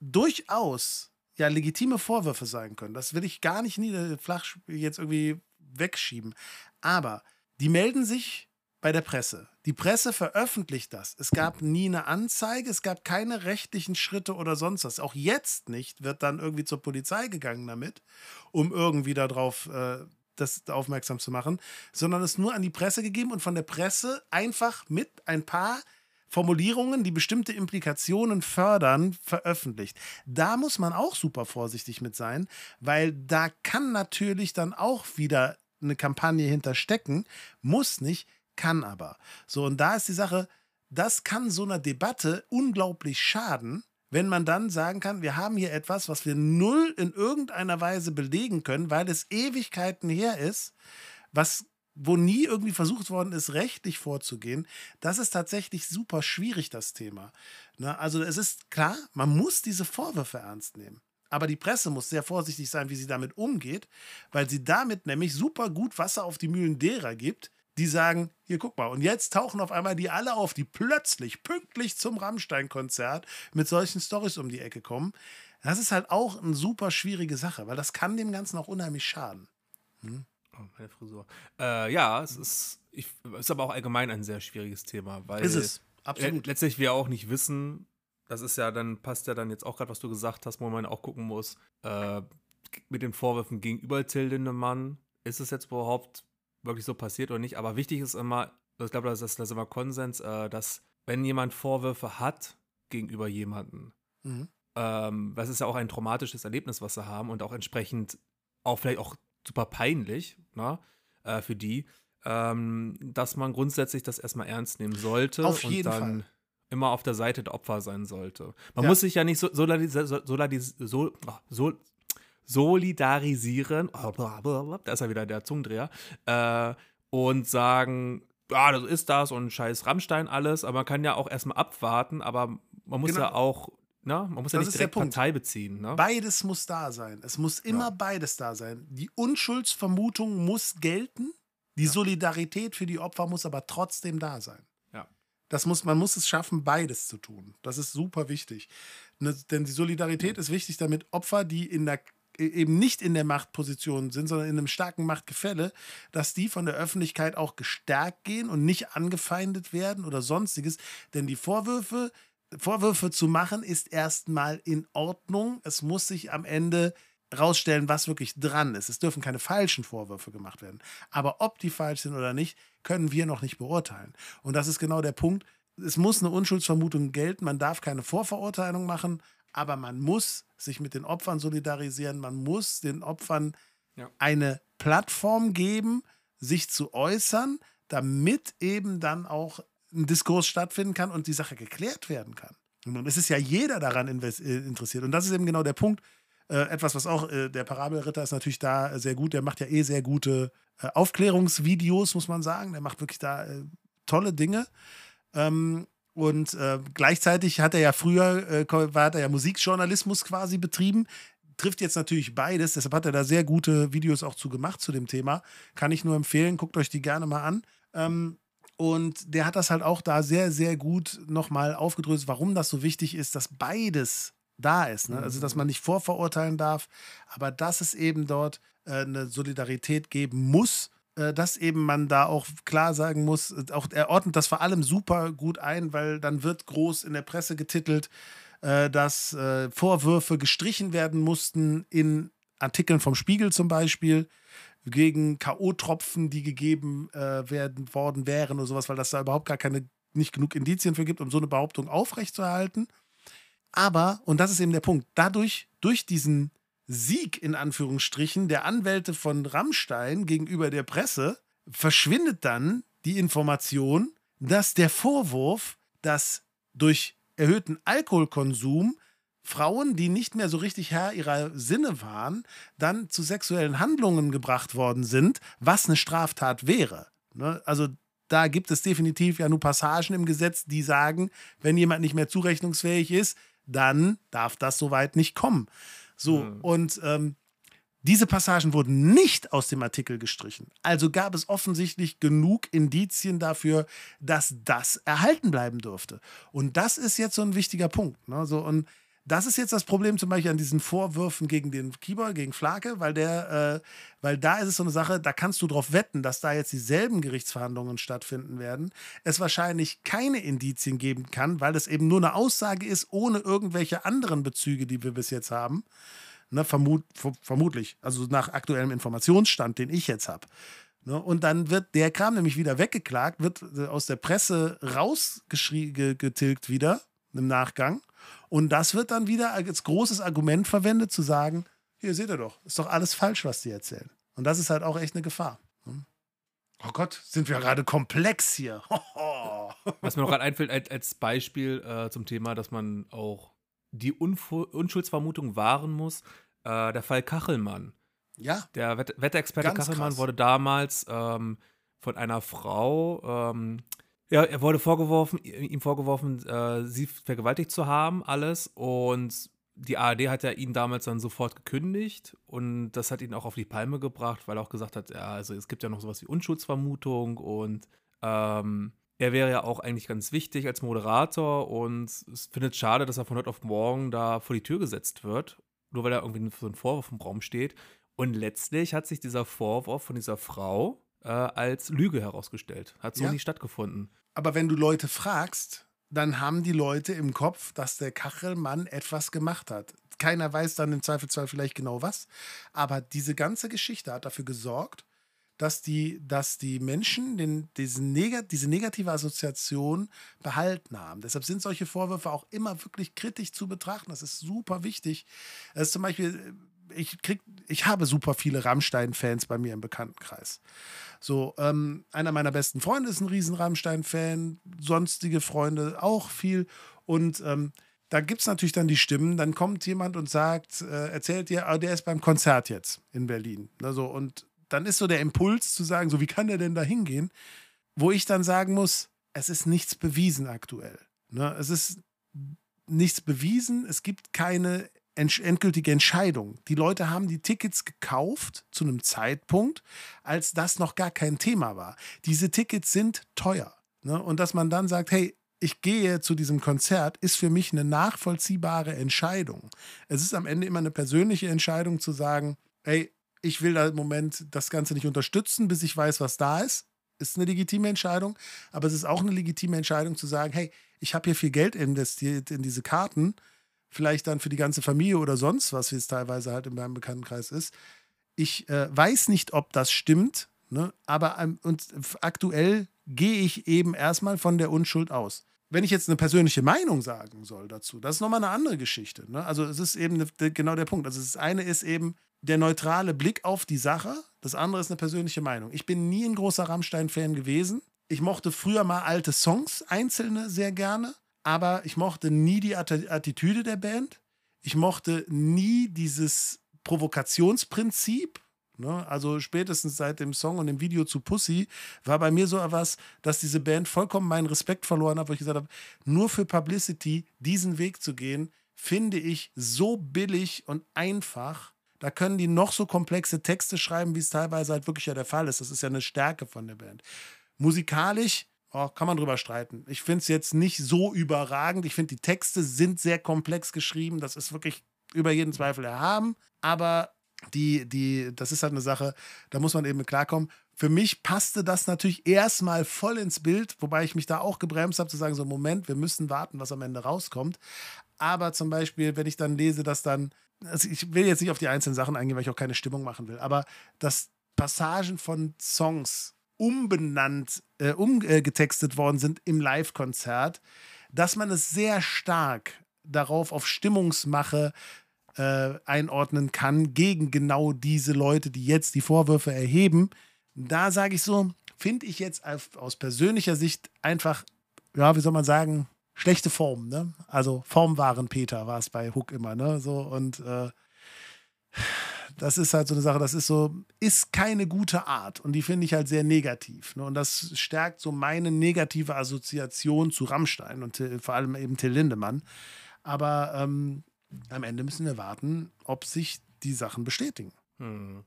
durchaus ja legitime Vorwürfe sein können. Das will ich gar nicht nieder, flach jetzt irgendwie wegschieben. Aber die melden sich bei der Presse. Die Presse veröffentlicht das. Es gab nie eine Anzeige, es gab keine rechtlichen Schritte oder sonst was. Auch jetzt nicht wird dann irgendwie zur Polizei gegangen damit, um irgendwie darauf äh, das aufmerksam zu machen, sondern es nur an die Presse gegeben und von der Presse einfach mit ein paar Formulierungen, die bestimmte Implikationen fördern, veröffentlicht. Da muss man auch super vorsichtig mit sein, weil da kann natürlich dann auch wieder eine Kampagne hinterstecken, muss nicht, kann aber. So, und da ist die Sache, das kann so einer Debatte unglaublich schaden, wenn man dann sagen kann, wir haben hier etwas, was wir null in irgendeiner Weise belegen können, weil es Ewigkeiten her ist, was wo nie irgendwie versucht worden ist, rechtlich vorzugehen, das ist tatsächlich super schwierig, das Thema. Ne? Also es ist klar, man muss diese Vorwürfe ernst nehmen. Aber die Presse muss sehr vorsichtig sein, wie sie damit umgeht, weil sie damit nämlich super gut Wasser auf die Mühlen derer gibt, die sagen, hier guck mal, und jetzt tauchen auf einmal die alle auf, die plötzlich pünktlich zum Rammstein-Konzert mit solchen Stories um die Ecke kommen. Das ist halt auch eine super schwierige Sache, weil das kann dem Ganzen auch unheimlich schaden. Oh, meine Frisur. Äh, ja, es ist, ich, ist aber auch allgemein ein sehr schwieriges Thema, weil Ist es, absolut. letztlich wir auch nicht wissen, das ist ja dann, passt ja dann jetzt auch gerade, was du gesagt hast, wo man auch gucken muss, äh, mit den Vorwürfen gegenüber Till Lindemann, ist es jetzt überhaupt wirklich so passiert oder nicht? Aber wichtig ist immer, ich glaube, das ist, das ist immer Konsens, äh, dass wenn jemand Vorwürfe hat gegenüber jemandem, Mhm. ähm, das ist ja auch ein traumatisches Erlebnis, was sie haben und auch entsprechend auch vielleicht auch super peinlich ne, äh, für die, ähm, dass man grundsätzlich das erstmal ernst nehmen sollte Auf und dann immer auf der Seite der Opfer sein sollte. Man Ja. muss sich ja nicht so, solidaris so, oh, so, solidarisieren, oh, da ist ja wieder der Zungendreher, äh, und sagen, ja, das ist das und scheiß Rammstein alles, aber man kann ja auch erstmal abwarten, aber man muss Genau. ja auch, ne, man muss ja Das nicht ist der direkt. Partei beziehen, ne? Beides muss da sein. Es muss immer Ja. beides da sein. Die Unschuldsvermutung muss gelten. Die Solidarität für die Opfer muss aber trotzdem da sein. Ja. Das muss, man muss es schaffen, beides zu tun. Das ist super wichtig. Ne, denn die Solidarität ist wichtig, damit Opfer, die in der, eben nicht in der Machtposition sind, sondern in einem starken Machtgefälle, dass die von der Öffentlichkeit auch gestärkt gehen und nicht angefeindet werden oder sonstiges. Denn die Vorwürfe, Vorwürfe zu machen, ist erstmal in Ordnung. Es muss sich am Ende rausstellen, was wirklich dran ist. Es dürfen keine falschen Vorwürfe gemacht werden. Aber ob die falsch sind oder nicht, können wir noch nicht beurteilen. Und das ist genau der Punkt. Es muss eine Unschuldsvermutung gelten. Man darf keine Vorverurteilung machen, aber man muss sich mit den Opfern solidarisieren. Man muss den Opfern Ja. eine Plattform geben, sich zu äußern, damit eben dann auch ein Diskurs stattfinden kann und die Sache geklärt werden kann. Und es ist ja jeder daran äh, interessiert. Und das ist eben genau der Punkt. Äh, etwas, was auch äh, der Parabelritter ist natürlich da sehr gut. Der macht ja eh sehr gute äh, Aufklärungsvideos, muss man sagen. Der macht wirklich da tolle Dinge. Ähm, und äh, gleichzeitig hat er ja früher, äh, hat er ja Musikjournalismus quasi betrieben. Trifft jetzt natürlich beides, deshalb hat er da sehr gute Videos auch zu gemacht zu dem Thema. Kann ich nur empfehlen, guckt euch die gerne mal an. Ähm, und der hat das halt auch da sehr, sehr gut nochmal aufgedröselt, warum das so wichtig ist, dass beides da ist. Ne? Also, dass man nicht vorverurteilen darf, aber dass es eben dort äh, eine Solidarität geben muss, dass eben man da auch klar sagen muss, äh, auch er ordnet das vor allem super gut ein, weil dann wird groß in der Presse getitelt, äh, dass äh, Vorwürfe gestrichen werden mussten in Artikeln vom Spiegel zum Beispiel gegen K.O.-Tropfen, die gegeben äh, werden worden wären oder sowas, weil das da überhaupt gar keine, nicht genug Indizien für gibt, um so eine Behauptung aufrechtzuerhalten. Aber, und das ist eben der Punkt, dadurch, durch diesen Sieg in Anführungsstrichen der Anwälte von Rammstein gegenüber der Presse, verschwindet dann die Information, dass der Vorwurf, dass durch erhöhten Alkoholkonsum Frauen, die nicht mehr so richtig Herr ihrer Sinne waren, dann zu sexuellen Handlungen gebracht worden sind, was eine Straftat wäre. Ne? Also da gibt es definitiv ja nur Passagen im Gesetz, die sagen, wenn jemand nicht mehr zurechnungsfähig ist, dann darf das soweit nicht kommen. So, Mhm. und ähm, diese Passagen wurden nicht aus dem Artikel gestrichen. Also gab es offensichtlich genug Indizien dafür, dass das erhalten bleiben durfte. Und das ist jetzt so ein wichtiger Punkt. Ne? So, und das ist jetzt das Problem zum Beispiel an diesen Vorwürfen gegen den Keyboard, gegen Flake, weil der, äh, weil da ist es so eine Sache, da kannst du drauf wetten, dass da jetzt dieselben Gerichtsverhandlungen stattfinden werden. Es wahrscheinlich keine Indizien geben kann, weil es eben nur eine Aussage ist, ohne irgendwelche anderen Bezüge, die wir bis jetzt haben. Ne, vermut, ver- vermutlich, also nach aktuellem Informationsstand, den ich jetzt habe. Ne, und dann wird der Kram nämlich wieder weggeklagt, wird äh, aus der Presse rausgetilgt wieder im Nachgang. Und das wird dann wieder als großes Argument verwendet, zu sagen: Hier seht ihr doch, ist doch alles falsch, was die erzählen. Und das ist halt auch echt eine Gefahr. ne? Oh Gott, sind wir gerade komplex hier. Was mir noch gerade einfällt als, als Beispiel äh, zum Thema, dass man auch die Unfu Unschuldsvermutung wahren muss, äh, der Fall Kachelmann. ja, Der Wett Wetterexperte Kachelmann krass. wurde damals ähm, von einer Frau, ähm, ja, er wurde vorgeworfen, ihm vorgeworfen, äh, sie vergewaltigt zu haben, alles. Und die ARD hat ja ihn damals dann sofort gekündigt und das hat ihn auch auf die Palme gebracht, weil er auch gesagt hat, ja, also es gibt ja noch sowas wie Unschuldsvermutung und ähm, er wäre ja auch eigentlich ganz wichtig als Moderator und es findet schade, dass er von heute auf morgen da vor die Tür gesetzt wird, nur weil da irgendwie so ein Vorwurf im Raum steht. Und letztlich hat sich dieser Vorwurf von dieser Frau äh, als Lüge herausgestellt. Hat so Ja. nicht stattgefunden. Aber wenn du Leute fragst, dann haben die Leute im Kopf, dass der Kachelmann etwas gemacht hat. Keiner weiß dann im Zweifelsfall vielleicht genau was. Aber diese ganze Geschichte hat dafür gesorgt, dass die, dass die Menschen den, diesen Neg diese negative Assoziation behalten haben. Deshalb sind solche Vorwürfe auch immer wirklich kritisch zu betrachten. Das ist super wichtig. Das ist zum Beispiel ich krieg, ich habe super viele Rammstein-Fans bei mir im Bekanntenkreis. So, ähm, einer meiner besten Freunde ist ein riesen Rammstein-Fan, sonstige Freunde auch viel. Und ähm, da gibt es natürlich dann die Stimmen. Dann kommt jemand und sagt, äh, erzählt dir, ah, der ist beim Konzert jetzt in Berlin. Also, und dann ist so der Impuls zu sagen, so wie kann der denn da hingehen? Wo ich dann sagen muss, es ist nichts bewiesen aktuell. Ne? Es ist nichts bewiesen, es gibt keine endgültige Entscheidung. Die Leute haben die Tickets gekauft zu einem Zeitpunkt, als das noch gar kein Thema war. Diese Tickets sind teuer. Ne? Und dass man dann sagt, hey, ich gehe zu diesem Konzert, ist für mich eine nachvollziehbare Entscheidung. Es ist am Ende immer eine persönliche Entscheidung zu sagen, hey, ich will da im Moment das Ganze nicht unterstützen, bis ich weiß, was da ist. Ist eine legitime Entscheidung. Aber es ist auch eine legitime Entscheidung zu sagen, hey, ich habe hier viel Geld investiert in diese Karten vielleicht dann für die ganze Familie oder sonst was, wie es teilweise halt in meinem Bekanntenkreis ist. Ich äh, weiß nicht, ob das stimmt, ne? aber ähm, und aktuell gehe ich eben erstmal von der Unschuld aus. Wenn ich jetzt eine persönliche Meinung sagen soll dazu, das ist nochmal eine andere Geschichte. Ne? Also es ist eben ne, genau der Punkt. Also das eine ist eben der neutrale Blick auf die Sache, das andere ist eine persönliche Meinung. Ich bin nie ein großer Rammstein-Fan gewesen. Ich mochte früher mal alte Songs, einzelne, sehr gerne aber ich mochte nie die Attitüde der Band. Ich mochte nie dieses Provokationsprinzip. Ne? Also spätestens seit dem Song und dem Video zu Pussy war bei mir so etwas, dass diese Band vollkommen meinen Respekt verloren hat, wo ich gesagt habe, nur für Publicity diesen Weg zu gehen, finde ich so billig und einfach. Da können die noch so komplexe Texte schreiben, wie es teilweise halt wirklich ja der Fall ist. Das ist ja eine Stärke von der Band. Musikalisch Oh, kann man drüber streiten. Ich finde es jetzt nicht so überragend. Ich finde, die Texte sind sehr komplex geschrieben. Das ist wirklich über jeden Zweifel erhaben. Aber die, die, das ist halt eine Sache, da muss man eben mit klarkommen. Für mich passte das natürlich erstmal voll ins Bild, wobei ich mich da auch gebremst habe, zu sagen: so, Moment, wir müssen warten, was am Ende rauskommt. Aber zum Beispiel, wenn ich dann lese, dass dann, also ich will jetzt nicht auf die einzelnen Sachen eingehen, weil ich auch keine Stimmung machen will, aber dass Passagen von Songs umbenannt, äh, umgetextet worden sind im Live-Konzert, dass man es sehr stark darauf auf Stimmungsmache äh, einordnen kann gegen genau diese Leute, die jetzt die Vorwürfe erheben. Da sage ich so, finde ich jetzt aus persönlicher Sicht einfach, ja, wie soll man sagen, schlechte Form, ne? Also Formwaren Peter war es bei Hook immer, ne? So und äh, das ist halt so eine Sache, das ist so, ist keine gute Art und die finde ich halt sehr negativ. Ne? Und das stärkt so meine negative Assoziation zu Rammstein und vor allem eben Till Lindemann. Aber ähm, am Ende müssen wir warten, ob sich die Sachen bestätigen. Hm.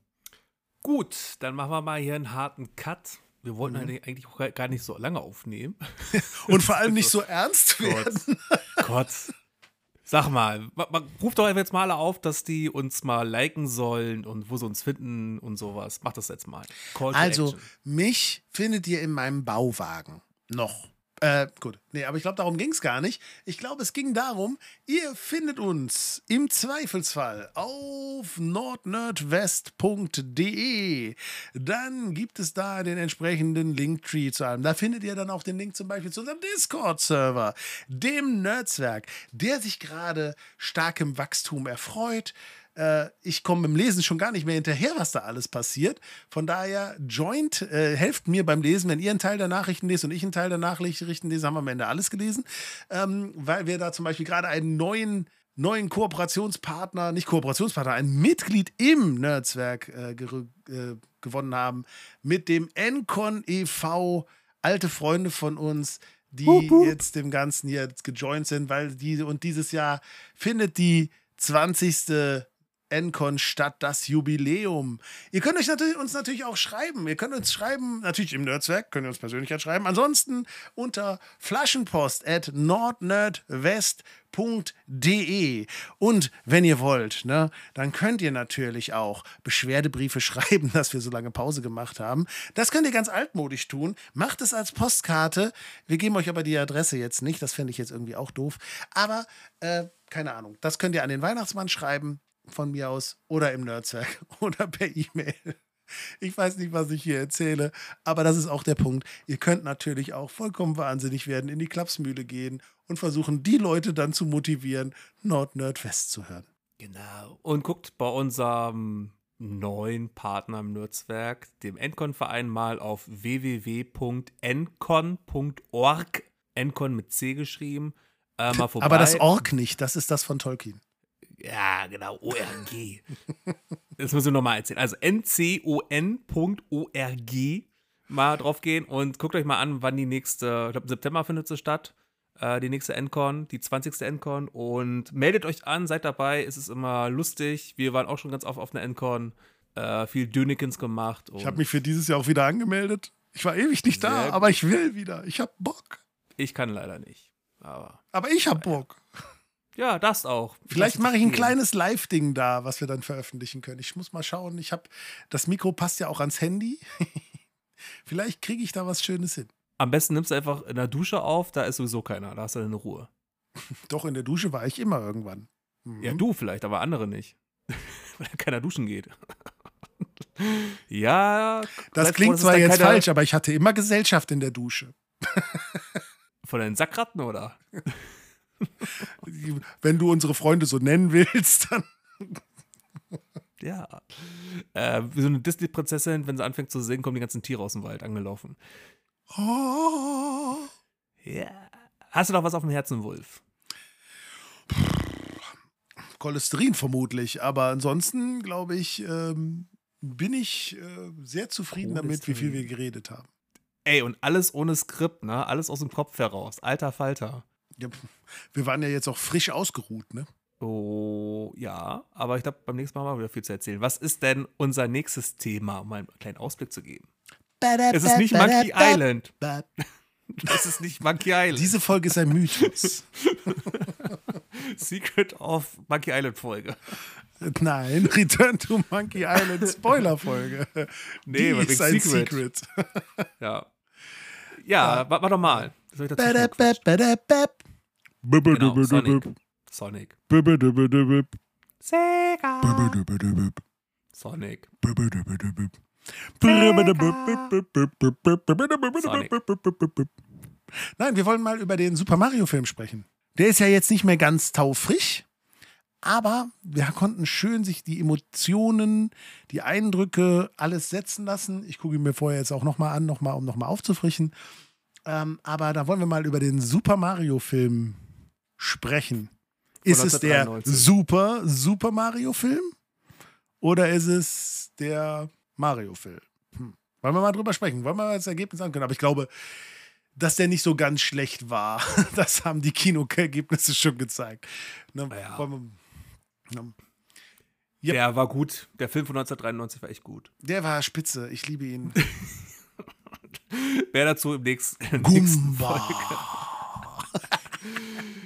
Gut, dann machen wir mal hier einen harten Cut. Wir wollten mhm. eigentlich auch gar nicht so lange aufnehmen. Und vor allem nicht so ernst werden. Gott. Gott. Sag mal, ruft doch jetzt mal alle auf, dass die uns mal liken sollen und wo sie uns finden und sowas. Mach das jetzt mal. also, mich findet ihr in meinem Bauwagen noch. Äh, gut. Nee, aber ich glaube, darum ging es gar nicht. Ich glaube, es ging darum, ihr findet uns im Zweifelsfall auf nordnerdwest.de. Dann gibt es da den entsprechenden Linktree zu allem. Da findet ihr dann auch den Link zum Beispiel zu unserem Discord-Server, dem Nerdswerk, der sich gerade starkem Wachstum erfreut äh, ich komme beim Lesen schon gar nicht mehr hinterher, was da alles passiert. Von daher, joint, äh, helft mir beim Lesen, wenn ihr einen Teil der Nachrichten lest und ich einen Teil der Nachrichten lese, haben wir am Ende alles gelesen. Ähm, weil wir da zum Beispiel gerade einen neuen neuen Kooperationspartner, nicht Kooperationspartner, ein Mitglied im Netzwerk äh, äh, gewonnen haben mit dem Encon e.V., alte Freunde von uns, die hup, hup. jetzt dem Ganzen hier gejoint sind, weil die und dieses Jahr findet die 20. Encon statt das Jubiläum. Ihr könnt euch natürlich, uns natürlich auch schreiben. Ihr könnt uns schreiben, natürlich im Nerdswerk, könnt ihr uns persönlich halt schreiben. Ansonsten unter flaschenpost at nordnerdwest.de. Und wenn ihr wollt, ne, dann könnt ihr natürlich auch Beschwerdebriefe schreiben, dass wir so lange Pause gemacht haben. Das könnt ihr ganz altmodisch tun. Macht es als Postkarte. Wir geben euch aber die Adresse jetzt nicht. Das fände ich jetzt irgendwie auch doof. Aber, äh, keine Ahnung. Das könnt ihr an den Weihnachtsmann schreiben von mir aus oder im Nerdsack oder per E-Mail. Ich weiß nicht, was ich hier erzähle, aber das ist auch der Punkt. Ihr könnt natürlich auch vollkommen wahnsinnig werden, in die Klapsmühle gehen und versuchen, die Leute dann zu motivieren, Nord Nerd Fest zu hören. Genau. Und guckt bei unserem neuen Partner im Netzwerk, dem Encon-Verein, mal auf www.encon.org, Encon mit C geschrieben, äh, mal vorbei. Aber das Org nicht, das ist das von Tolkien. Ja, genau, ORG. das müssen wir nochmal erzählen. Also ncon.org mal drauf gehen und guckt euch mal an, wann die nächste, ich glaube, im September findet sie statt, äh, die nächste Encon, die 20. Encon und meldet euch an, seid dabei, es ist immer lustig. Wir waren auch schon ganz oft auf einer Encon, äh, viel Dönekens gemacht. Ich habe mich für dieses Jahr auch wieder angemeldet. Ich war ewig nicht da, aber ich will wieder. Ich hab Bock. Ich kann leider nicht. Aber, aber ich hab Bock. Ja, das auch. Vielleicht mache ich ein kleines Live-Ding da, was wir dann veröffentlichen können. Ich muss mal schauen. Ich habe das Mikro passt ja auch ans Handy. Vielleicht kriege ich da was Schönes hin. Am besten nimmst du einfach in der Dusche auf, da ist sowieso keiner, da hast du eine Ruhe. Doch, in der Dusche war ich immer irgendwann. Mhm. Ja, du vielleicht, aber andere nicht. Weil keiner duschen geht. ja. Das klingt zwar jetzt falsch, aber ich hatte immer Gesellschaft in der Dusche. Von den Sackratten, oder? Wenn du unsere Freunde so nennen willst, dann. ja. Äh, wie so eine Disney-Prinzessin, wenn sie anfängt zu singen, kommen die ganzen Tiere aus dem Wald angelaufen. Oh. Ja. Hast du noch was auf dem Herzen, Wolf? Cholesterin vermutlich, aber ansonsten glaube ich, ähm, bin ich äh, sehr zufrieden damit, wie viel wir geredet haben. Ey, und alles ohne Skript, ne? Alles aus dem Kopf heraus. Alter Falter. Ja, wir waren ja jetzt auch frisch ausgeruht, ne? Oh, ja, aber ich glaube, beim nächsten Mal haben wir wieder viel zu erzählen. Was ist denn unser nächstes Thema, um einen kleinen Ausblick zu geben? Es ist nicht Monkey Island. Es ist nicht Monkey Island. Diese Folge ist ein Mythos. Secret of Monkey Island Folge. Nein, Return to Monkey Island Spoiler Folge. Nee, Die ist ein Secret. Secret. Ja. Ja, ja. warte mal. Soll ich genau, Sonic. Sonic. Sega. Sonic. Nein, wir wollen mal über den Super Mario-Film sprechen. Der ist ja jetzt nicht mehr ganz taufrisch, aber wir konnten schön sich die Emotionen, die Eindrücke, alles setzen lassen. Ich gucke ihn mir vorher jetzt auch nochmal an, noch mal, um nochmal aufzufrischen. Ähm, aber da wollen wir mal über den Super Mario-Film sprechen. Ist es der Super Super Mario-Film? Oder ist es der Mario-Film. Hm. Wollen wir mal drüber sprechen? Wollen wir mal das Ergebnis angucken? Aber ich glaube, dass der nicht so ganz schlecht war. Das haben die Kinoergebnisse schon gezeigt. Ne? Ja. Ne? yep. Der war gut. Der Film von 1993 war echt gut. Der war spitze. Ich liebe ihn. Wer dazu im nächsten, nächsten Folge.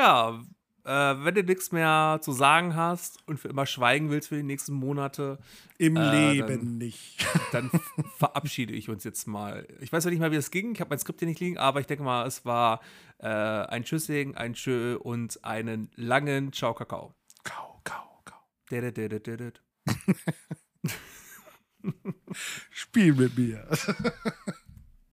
ja, äh, wenn du nichts mehr zu sagen hast und für immer schweigen willst für die nächsten Monate. Im äh, Leben dann, nicht. Dann verabschiede ich uns jetzt mal. Ich weiß ja nicht mal, wie es ging. Ich habe mein Skript hier nicht liegen, aber ich denke mal, es war äh, ein Tschüssing, ein Tschö und einen langen Ciao Kakao. Kau, kau, kau. Did Spiel mit mir.